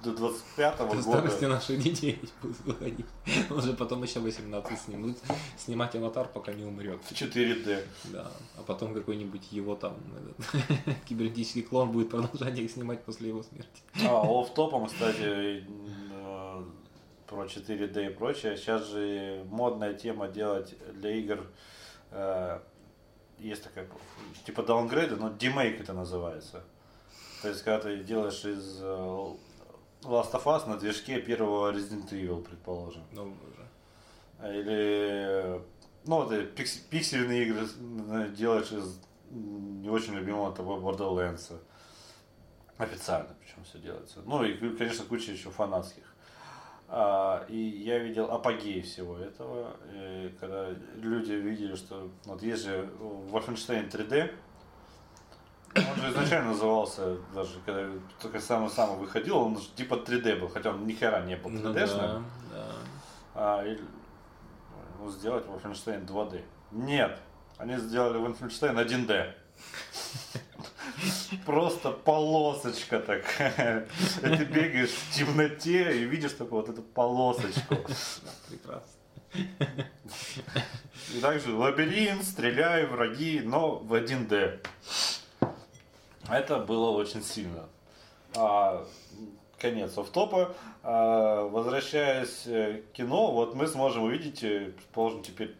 до 25-го До года. старости наших детей будут выходить. Он же потом еще 18 снимут. Снимать аватар, пока не умрет. В 4D. Да. А потом какой-нибудь его там этот, кибернетический клон будет продолжать их снимать после его смерти. А, офф-топом, кстати, э, про 4D и прочее. Сейчас же модная тема делать для игр э, есть такая, типа даунгрейда, но демейк это называется. То есть, когда ты делаешь из э, Last of Us на движке первого Resident Evil, предположим. Ну, боже. Или, ну, вот пикс- пиксельные игры э, делаешь из не очень любимого того Borderlands. Официально причем все делается. Ну и, конечно, куча еще фанатских. А, и я видел апогей всего этого, э, когда люди видели, что вот есть же Wolfenstein 3D, он же изначально назывался, даже когда только самый-самый выходил, он же типа 3D был, хотя он ни хера не был 3D Ну да, да. а, или ну, сделать Wolfenstein 2D. Нет, они сделали Wolfenstein 1D. Просто полосочка такая. И ты бегаешь в темноте и видишь такую вот эту полосочку. Прекрасно. И также лабиринт, стреляй, враги, но в 1D. Это было очень сильно. А, конец офтопа. А, возвращаясь э, к кино, вот мы сможем увидеть, э, предположим, теперь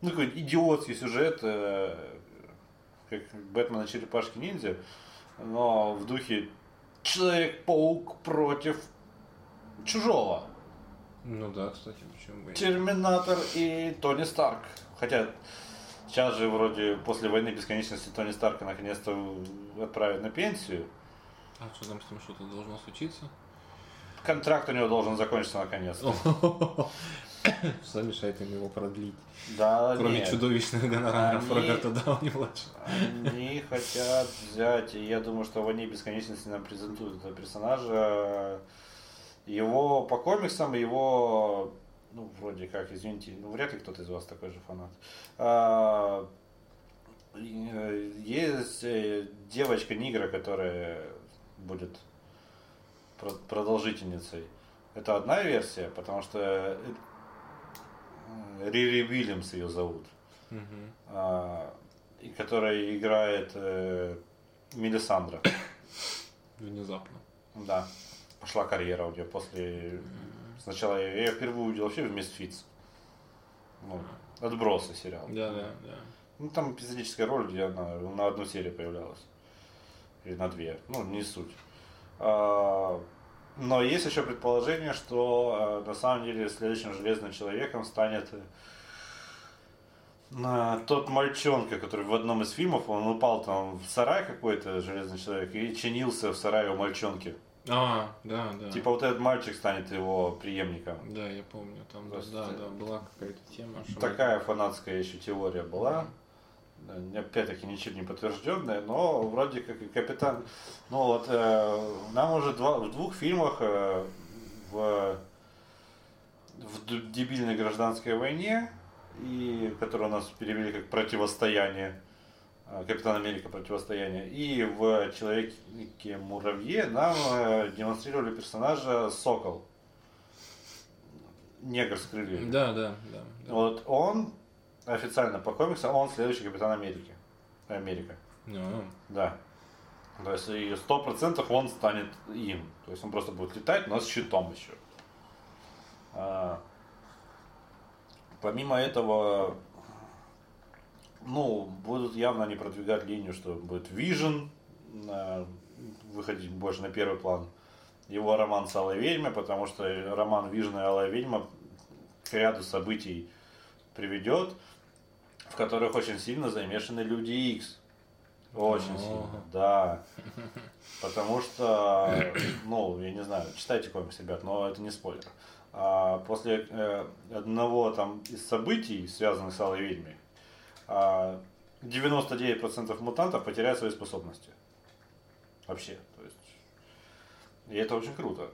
ну, какой идиотский сюжет, э, как Бэтмен и черепашки ниндзя, но в духе Человек-паук против чужого. Ну да, кстати, почему бы и. Терминатор и Тони Старк. Хотя сейчас же вроде после войны бесконечности Тони Старка наконец-то отправят на пенсию. А что там с ним что-то должно случиться? Контракт у него должен закончиться наконец-то. Что мешает им его продлить? Да, Кроме нет. чудовищных гонораров Они- Роберта Дауни младшего. Они хотят взять, и я думаю, что в «Войне бесконечности» нам презентуют этого персонажа. Его по комиксам, его ну, вроде как, извините, ну, вряд ли кто-то из вас такой же фанат. Э, есть э, девочка-нигра, которая будет продолжительницей. Это одна версия, потому что э, Рири Уильямс ее зовут, угу. а, и которая играет э, Мелисандра. Внезапно. Да. Пошла карьера у нее после... Сначала я, я впервые увидел вообще в Мисфитс. Ну, отбросы сериал. Да, да, да. Ну, там эпизодическая роль, где она на одну серию появлялась. Или на две. Ну, не суть. А, но есть еще предположение, что а, на самом деле следующим железным человеком станет а, тот мальчонка, который в одном из фильмов, он упал там в сарай какой-то, железный человек, и чинился в сарае у мальчонки. А, да, да. Типа вот этот мальчик станет его преемником. Да, я помню, там, да, да, да, была какая-то тема. Такая фанатская еще теория была. Да. Опять-таки ничем не подтвержденная, но вроде как и капитан. Ну вот э, нам уже два, в двух фильмах э, в, в дебильной гражданской войне, и которую у нас перевели как противостояние Э, Капитан Америка противостояние. И в Человеке Муравье нам э, демонстрировали персонажа Сокол. Негр с крыльями. Да, да, да, да. Вот он официально по комиксам, он следующий Капитан Америки. Америка. No. Да. То есть и сто процентов он станет им. То есть он просто будет летать, но с щитом еще. А, помимо этого, ну, будут явно они продвигать линию, что будет Vision, выходить больше на первый план. Его роман с Алой Ведьмой, потому что роман Vision и Алая Ведьма к ряду событий приведет, в которых очень сильно замешаны люди X. Очень сильно, да. Потому что, ну, я не знаю, читайте комикс, ребят, но это не спойлер. А после э, одного там из событий, связанных с Алой Ведьмой, 99% а, мутантов потеряют свои способности. Вообще. То есть, и это очень круто.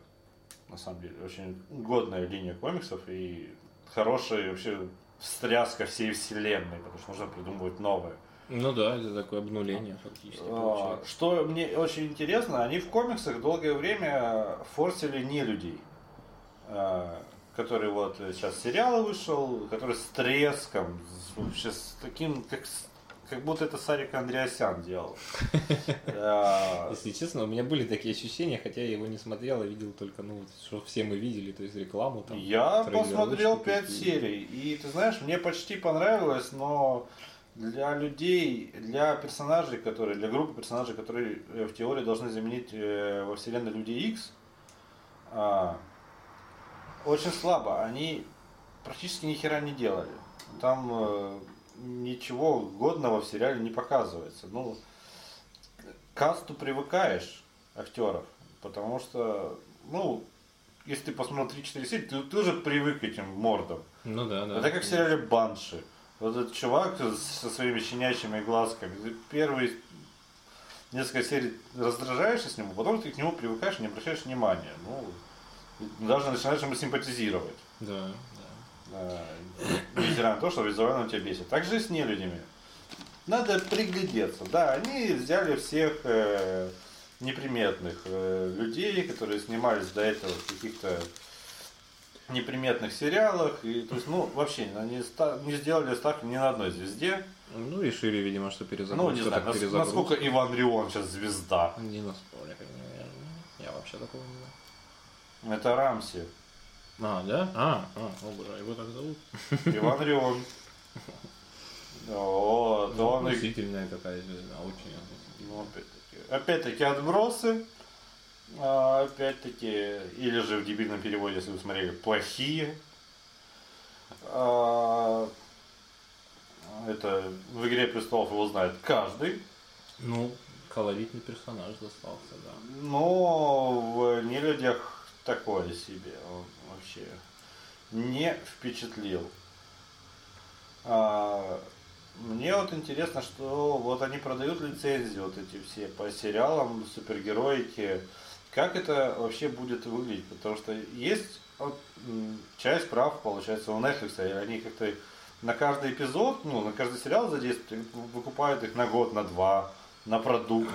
На самом деле. Очень годная линия комиксов и хорошая вообще встряска всей вселенной, потому что нужно придумывать новое. Ну да, это такое обнуление фактически. А, что мне очень интересно, они в комиксах долгое время форсили не людей. А, который вот сейчас сериал вышел, который с треском, вообще с таким, как, как будто это Сарик Андреасян делал. Если честно, у меня были такие ощущения, хотя я его не смотрел, а видел только, ну, что все мы видели, то есть рекламу там. Я посмотрел пять серий, и ты знаешь, мне почти понравилось, но для людей, для персонажей, которые, для группы персонажей, которые э, в теории должны заменить э, во вселенной Люди X, а, очень слабо. Они практически ни хера не делали. Там э, ничего годного в сериале не показывается. Ну, к касту привыкаешь актеров, потому что, ну, если ты посмотрел 3-4 серии, ты, ты уже привык к этим мордам. Ну да, да. Это как в сериале Банши. Вот этот чувак со своими щенячьими глазками, первый несколько серий раздражаешься с ним, потом ты к нему привыкаешь и не обращаешь внимания. Ну, даже начинаешь ему симпатизировать. Да, Несмотря на то, что визуально тебя бесит. Так же и с нелюдями. Надо приглядеться. Да, они взяли всех э, неприметных э, людей, которые снимались до этого в каких-то неприметных сериалах. И, то есть, ну, вообще, они не сделали ставки ни на одной звезде. Ну, решили, видимо, что перезагрузка. Ну, не знаю, нас, насколько Иван Рион сейчас звезда. Не настолько. Я вообще такого не знаю. Это Рамси. А, да? А, а, о боже, его так зовут? Иван Рион. Вот, ну, он относительная такая звезда, очень Ну, опять-таки. Опять-таки отбросы. А, опять-таки, или же в дебильном переводе, если вы смотрели, плохие. А, это в игре престолов его знает каждый. Ну, колоритный персонаж достался, да. Но в нелюдях такое себе он вообще не впечатлил. А, мне вот интересно, что вот они продают лицензии вот эти все по сериалам, супергероики. Как это вообще будет выглядеть? Потому что есть вот, часть прав, получается, у Netflix, и они как-то на каждый эпизод, ну, на каждый сериал задействуют, выкупают их на год, на два, на продукт.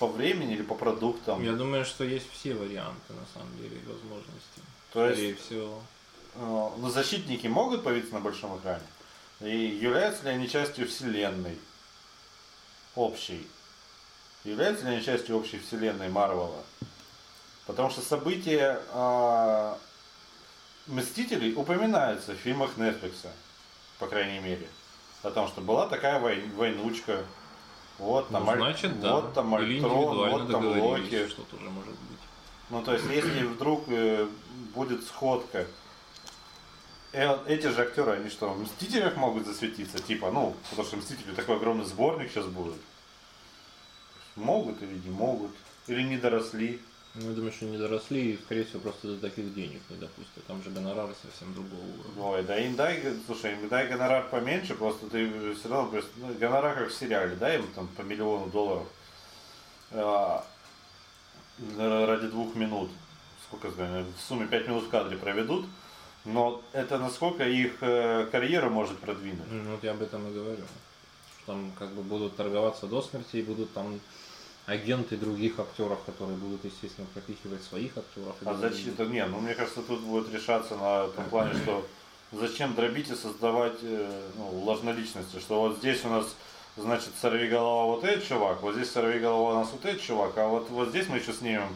По времени или по продуктам. Я думаю, что есть все варианты, на самом деле, возможности. То есть- Скорее всего. Э, Ну, защитники могут появиться на большом экране? И являются ли они частью вселенной? Общей? Являются ли они частью общей вселенной Марвела? Потому что события а, Мстителей упоминаются в фильмах Netflix, по крайней мере. О том, что была такая вой- войнучка. Вот там, Ну, Аль- значит, да. вот там Или Альтрон, вот там Локи. что тоже может быть. Ну, то есть, если вдруг э, будет сходка, э, эти же актеры, они что, в Мстителях могут засветиться? Типа, ну, потому что Мстители такой огромный сборник сейчас будет. Могут или не могут? Или не доросли? Ну, я думаю, что не доросли и, скорее всего, просто до таких денег не допустят. Там же гонорары совсем другого уровня. Ой, да им дай, слушай, им дай гонорар поменьше, просто ты все равно, просто, ну, гонорар как в сериале, дай им там по миллиону долларов а, ради двух минут. Сколько, знаю, в сумме 5 минут в кадре проведут, но это насколько их э, карьера может продвинуть. Ну, вот я об этом и говорю. Что там как бы будут торговаться до смерти и будут там агенты других актеров, которые будут, естественно, пропихивать своих актеров. А зачем? это Не, ну мне кажется, тут будет решаться на том плане, что зачем дробить и создавать э, ну, ложноличности, что вот здесь у нас значит сорвиголова вот этот чувак, вот здесь сорвиголова у нас вот этот чувак, а вот, вот здесь мы еще снимем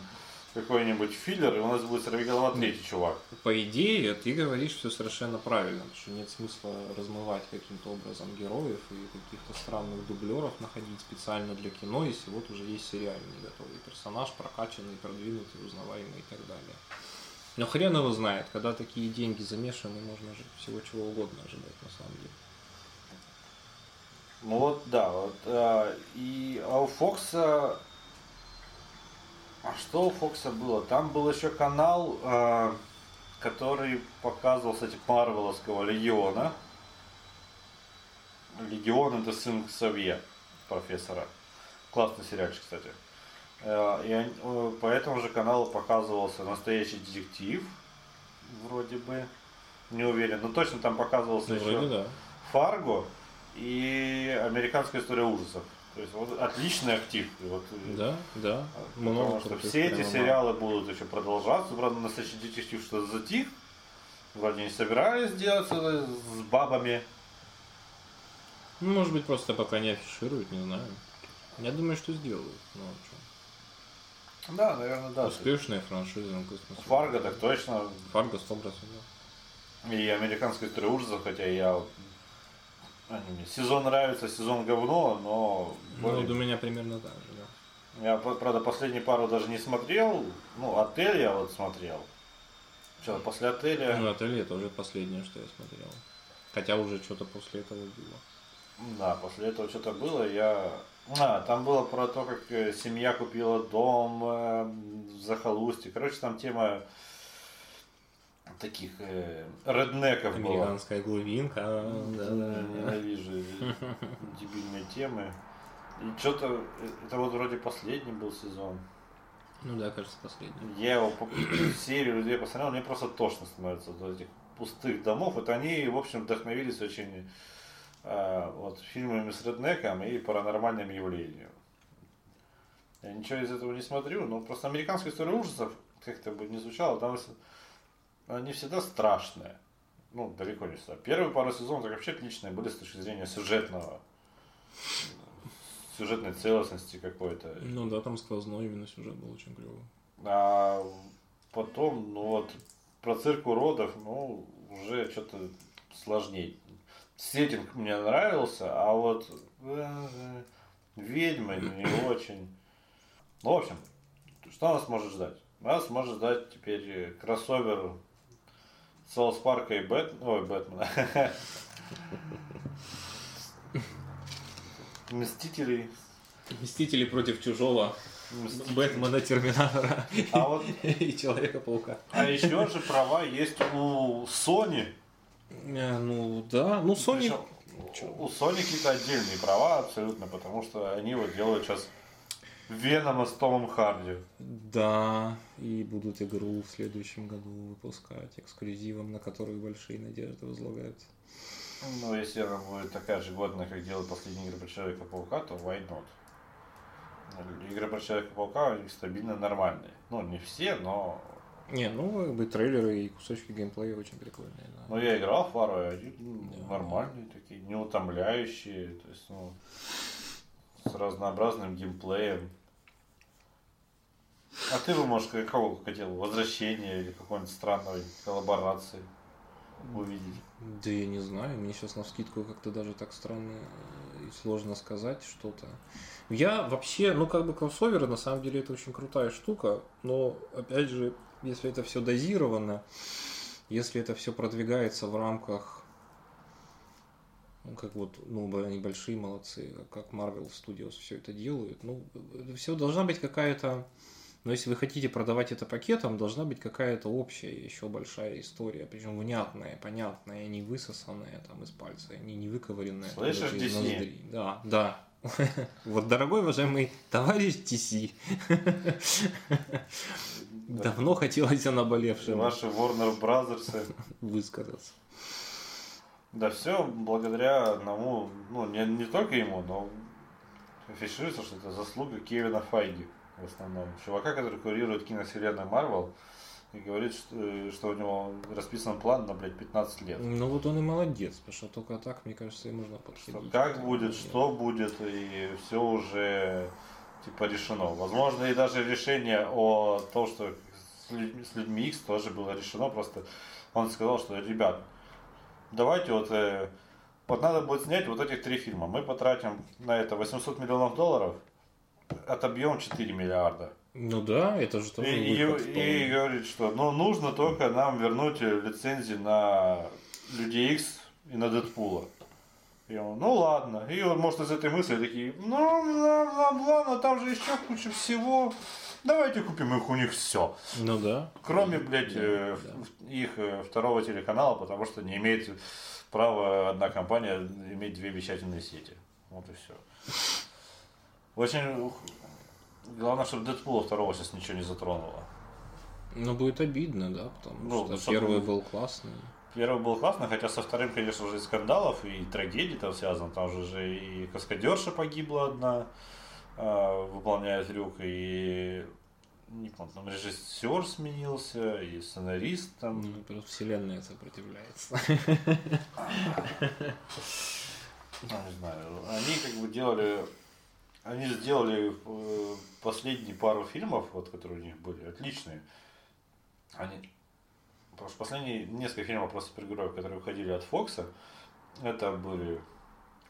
какой-нибудь филлер, и у нас будет сорвиголова третий чувак. По идее, ты говоришь все совершенно правильно, потому что нет смысла размывать каким-то образом героев и каких-то странных дублеров находить специально для кино, если вот уже есть сериальный готовый персонаж, прокачанный, продвинутый, узнаваемый и так далее. Но хрен его знает, когда такие деньги замешаны, можно же всего чего угодно ожидать на самом деле. Ну вот, да, вот, а, и а у Фокса, а что у Фокса было? Там был еще канал, а, который показывал, кстати, Марвеловского Легиона. Легион это сын Ксавье, профессора. Классный сериальчик, кстати. Э, И они- э, по этому же каналу показывался настоящий детектив, вроде бы. Не уверен, но точно там показывался Ну, еще да. Фарго и американская история ужасов. То есть вот отличный актив. Вот, э, Да, да. Потому Много что крутых все эти сериалы будут еще продолжаться. Правда, настоящий детектив что-то затих. Вроде не собирались делать это с бабами. Ну, может быть, просто пока не афишируют, не знаю. Я думаю, что сделают. Ну, чё. Да, наверное, да. Успешная франшиза космос. Фарго так точно. Фарго 100%. Да. И американская история ужасов, хотя я мне сезон нравится, сезон говно, но Ну, вот у меня примерно так же, да. Я, правда, последнюю пару даже не смотрел. Ну, отель я вот смотрел. Что, после отеля. Ну, отель это уже последнее, что я смотрел. Хотя уже что-то после этого было. Да, после этого что-то было. Я. А, там было про то, как э, семья купила дом э, в захолустье. Короче, там тема таких э, реднеков была. Американская глубинка. а, Да, да, да. Ненавижу дебильные темы. И что-то, это вот вроде последний был сезон. Ну да, кажется, последний. Я его серию людей посмотрел, мне просто тошно становится от этих пустых домов. Вот они, в общем, вдохновились очень э, вот, фильмами с реднеком и паранормальным явлением. Я ничего из этого не смотрю, но просто американская история ужасов, как-то бы не звучало, там они всегда страшные. Ну, далеко не всегда. Первые пару сезонов так вообще отличные были с точки зрения сюжетного сюжетной целостности какой-то. Ну да, там сквозной именно сюжет был очень клевый. А потом, ну вот, про цирк уродов, ну, уже что-то сложнее. Сеттинг мне нравился, а вот э, ведьмы не очень. Ну, в общем, что нас может ждать? Нас может ждать теперь э, кроссовер Саус Парка и Бэт... Ой, Бэтмена. Мстителей. Мстители против чужого. Мстителей. Бэтмена, Терминатора А вот и Человека-паука. А еще же права есть у Sony. Э, Ну да, ну Sony... Причем У Sony какие-то отдельные права абсолютно, потому что они вот делают сейчас Венома с Томом Харди. Да, и будут игру в следующем году выпускать эксклюзивом, на который большие надежды возлагаются. Ну, если она будет такая же годная, как делают последние игры про Человека-паука, то why not? Игры про Человека-паука, они стабильно нормальные. Ну, не все, но... Не, ну, как бы трейлеры и кусочки геймплея очень прикольные. Да. Ну, я играл в пару, и они ну, нормальные такие, не утомляющие, то есть, ну, с разнообразным геймплеем. А ты бы, может, какого хотел? Возвращения или какой-нибудь странной коллаборации увидеть? Да я не знаю, мне сейчас на скидку как-то даже так странно и сложно сказать что-то. Я вообще, ну как бы кроссоверы, на самом деле это очень крутая штука, но опять же, если это все дозировано, если это все продвигается в рамках как вот, ну, они большие молодцы, как Marvel Studios все это делают. Ну, все должна быть какая-то, но если вы хотите продавать это пакетом, должна быть какая-то общая еще большая история, причем внятная, понятная, не высосанная там из пальца, не, не выковыренная. Слышишь, из ноздри. Да, да. Вот, дорогой уважаемый товарищ TC, давно хотелось о наболевшем. Ваши Warner Brothers высказаться. Да все благодаря одному, ну не, не только ему, но афишируется, что это заслуга Кевина Файги в основном. Чувака, который курирует киновселенную Марвел и говорит, что, что у него расписан план на, блядь, 15 лет. Ну вот он и молодец, потому что только так, мне кажется, и можно подходить. Что как будет, нет. что будет, и все уже типа решено. Возможно, и даже решение о том, что с людьми, с людьми X тоже было решено, просто он сказал, что, ребят, давайте вот, э, вот надо будет снять вот этих три фильма. Мы потратим на это 800 миллионов долларов, отобьем 4 миллиарда. Ну да, это же тоже и, и, и говорит, что ну, нужно только нам вернуть лицензии на Людей X и на Дэдпула. И он, ну ладно. И вот, может, из этой мысли такие, ну, бла-бла-бла, но там же еще куча всего. Давайте купим их у них все. Ну да. Кроме, блядь, да, э, да. их э, второго телеканала, потому что не имеет права одна компания иметь две вещательные сети. Вот и все. Очень главное, чтобы Дэдпула второго сейчас ничего не затронуло. Ну, будет обидно, да, потому ну, что первый был классный. Первый был классный, хотя со вторым, конечно же, скандалов и трагедий там связано. Там же и каскадерша погибла одна, э, выполняя трюк, и не помню, там режиссер сменился, и сценарист там. Ну, просто вселенная сопротивляется. Ну, не знаю. Они как бы делали они сделали э, последние пару фильмов, вот, которые у них были, отличные. Они, потому что последние несколько фильмов про супергероев, которые выходили от Фокса, это были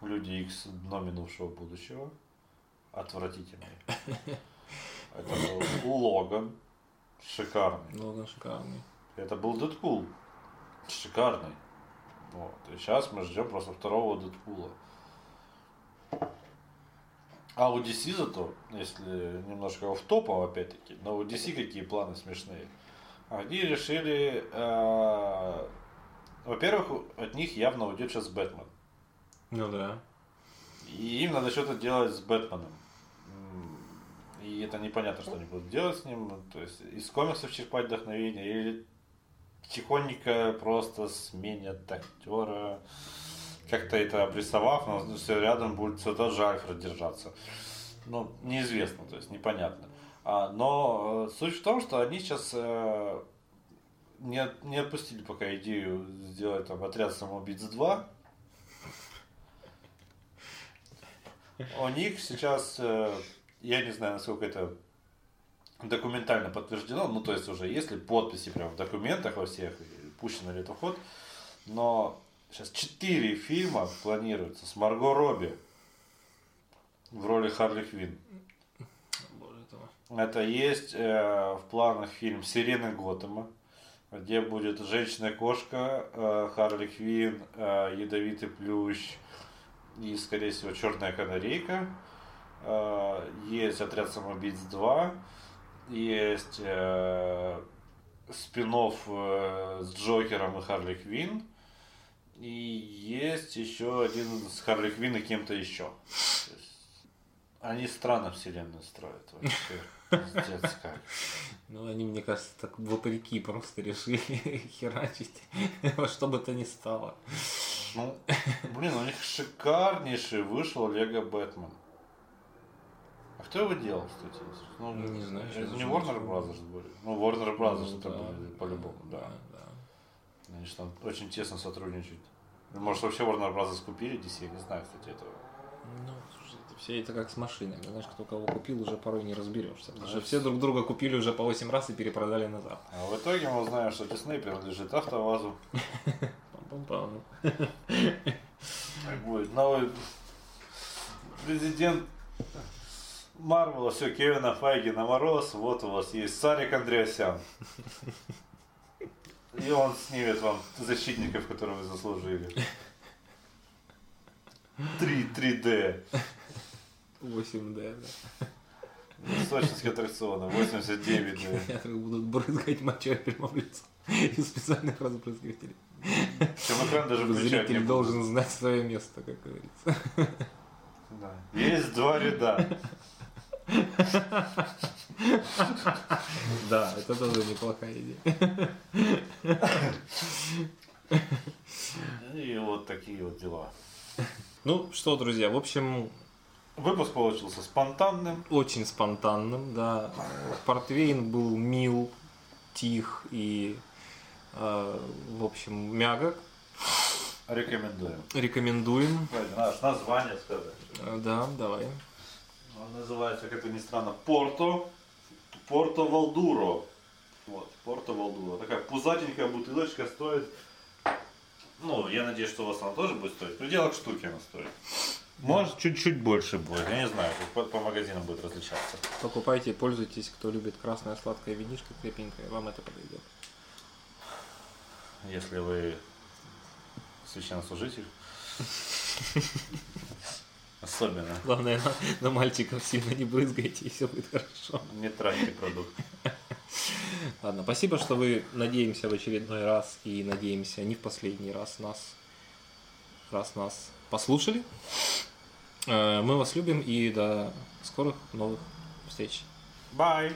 Люди Икс Дно минувшего будущего. Отвратительные. Это был Логан. Шикарный. Логан шикарный. Это был Дэдпул. Шикарный. Вот. И сейчас мы ждем просто второго Дэдпула. А у DC зато, если немножко в топом опять-таки, но у DC какие планы смешные. Они решили, э, во-первых, от них явно уйдет сейчас Бэтмен. Ну да. И им надо что-то делать с Бэтменом. И это непонятно, что они будут делать с ним. То есть из комиксов черпать вдохновение или тихонько просто сменят актера как-то это обрисовав, но все рядом будет все тот же Альфред держаться. Ну, неизвестно, то есть непонятно. А, но э, суть в том, что они сейчас э, не, не отпустили пока идею сделать там отряд самоубийц 2. У них сейчас, э, я не знаю, насколько это документально подтверждено, ну то есть уже если подписи прям в документах во всех, пущено ли это в ход, но Сейчас четыре фильма планируются с Марго Робби в роли Харли Квин. Это есть э, в планах фильм «Сирены Готэма», где будет женщина-кошка, э, Харли Квин, э, ядовитый плющ и, скорее всего, черная канарейка. Э, есть «Отряд самоубийц 2», есть э, спин э, с Джокером и Харли Квин – и есть еще один с Харли Квинн и кем-то еще. Они странно вселенную строят вообще. Пиздец как. Ну, они, мне кажется, так вопреки просто решили херачить во что бы то ни стало. Ну, блин, у них шикарнейший вышел Лего Бэтмен. Кто его делал, кстати? Ну, Не знаю, Это не Warner. Brothers были. Ну, Warner Brothers Ну, это да, были по-любому, да. да. Они же там очень тесно сотрудничают. Может, вообще Warner Brothers купили DC, я не знаю, кстати, этого. Ну, слушай, это все это как с машинами. Знаешь, кто кого купил, уже порой не разберешься. Потому что Да. все друг друга купили уже по 8 раз и перепродали назад. А в итоге мы узнаем, что Дисней принадлежит АвтоВАЗу. Пам-пам-пам. Будет новый президент Марвела, все, Кевина Файги на мороз, вот у вас есть Сарик Андреасян. И он снимет вам защитников, которые вы заслужили. 3, 3D. 8D, да. Сочинские аттракционы, 89D. Которые будут брызгать мочой прямо в лицо из специальных разбрызгивателей. Причем экран даже включать Зритель должен знать свое место, как говорится. Да. Есть два ряда. Да, это тоже неплохая идея. И вот такие вот дела. Ну что, друзья, в общем, Выпуск получился спонтанным. очень спонтанным, да. Портвейн был мил, тих и, э, в общем, мягок. Рекомендуем. Рекомендуем. Наше название сказать. Э, Да, давай. Называется, как это ни странно, Порто. Порто Валдуро. Вот, Порто Валдуро. Такая пузатенькая бутылочка стоит. Ну, я надеюсь, что у вас она тоже будет стоить. В пределах штуки она стоит. Может, чуть-чуть больше будет. Я не знаю, по, по магазинам будет различаться. Покупайте, пользуйтесь, кто любит красное сладкое винишко крепенькое, вам это подойдет. Если вы священнослужитель. Особенно. Главное, на, на мальчиков сильно не брызгайте, и все будет хорошо. Не тратьте продукт. Ладно, спасибо, что вы, надеемся, в очередной раз и надеемся, не в последний раз нас, раз нас послушали. Э, Мы вас любим и до скорых новых встреч. Bye.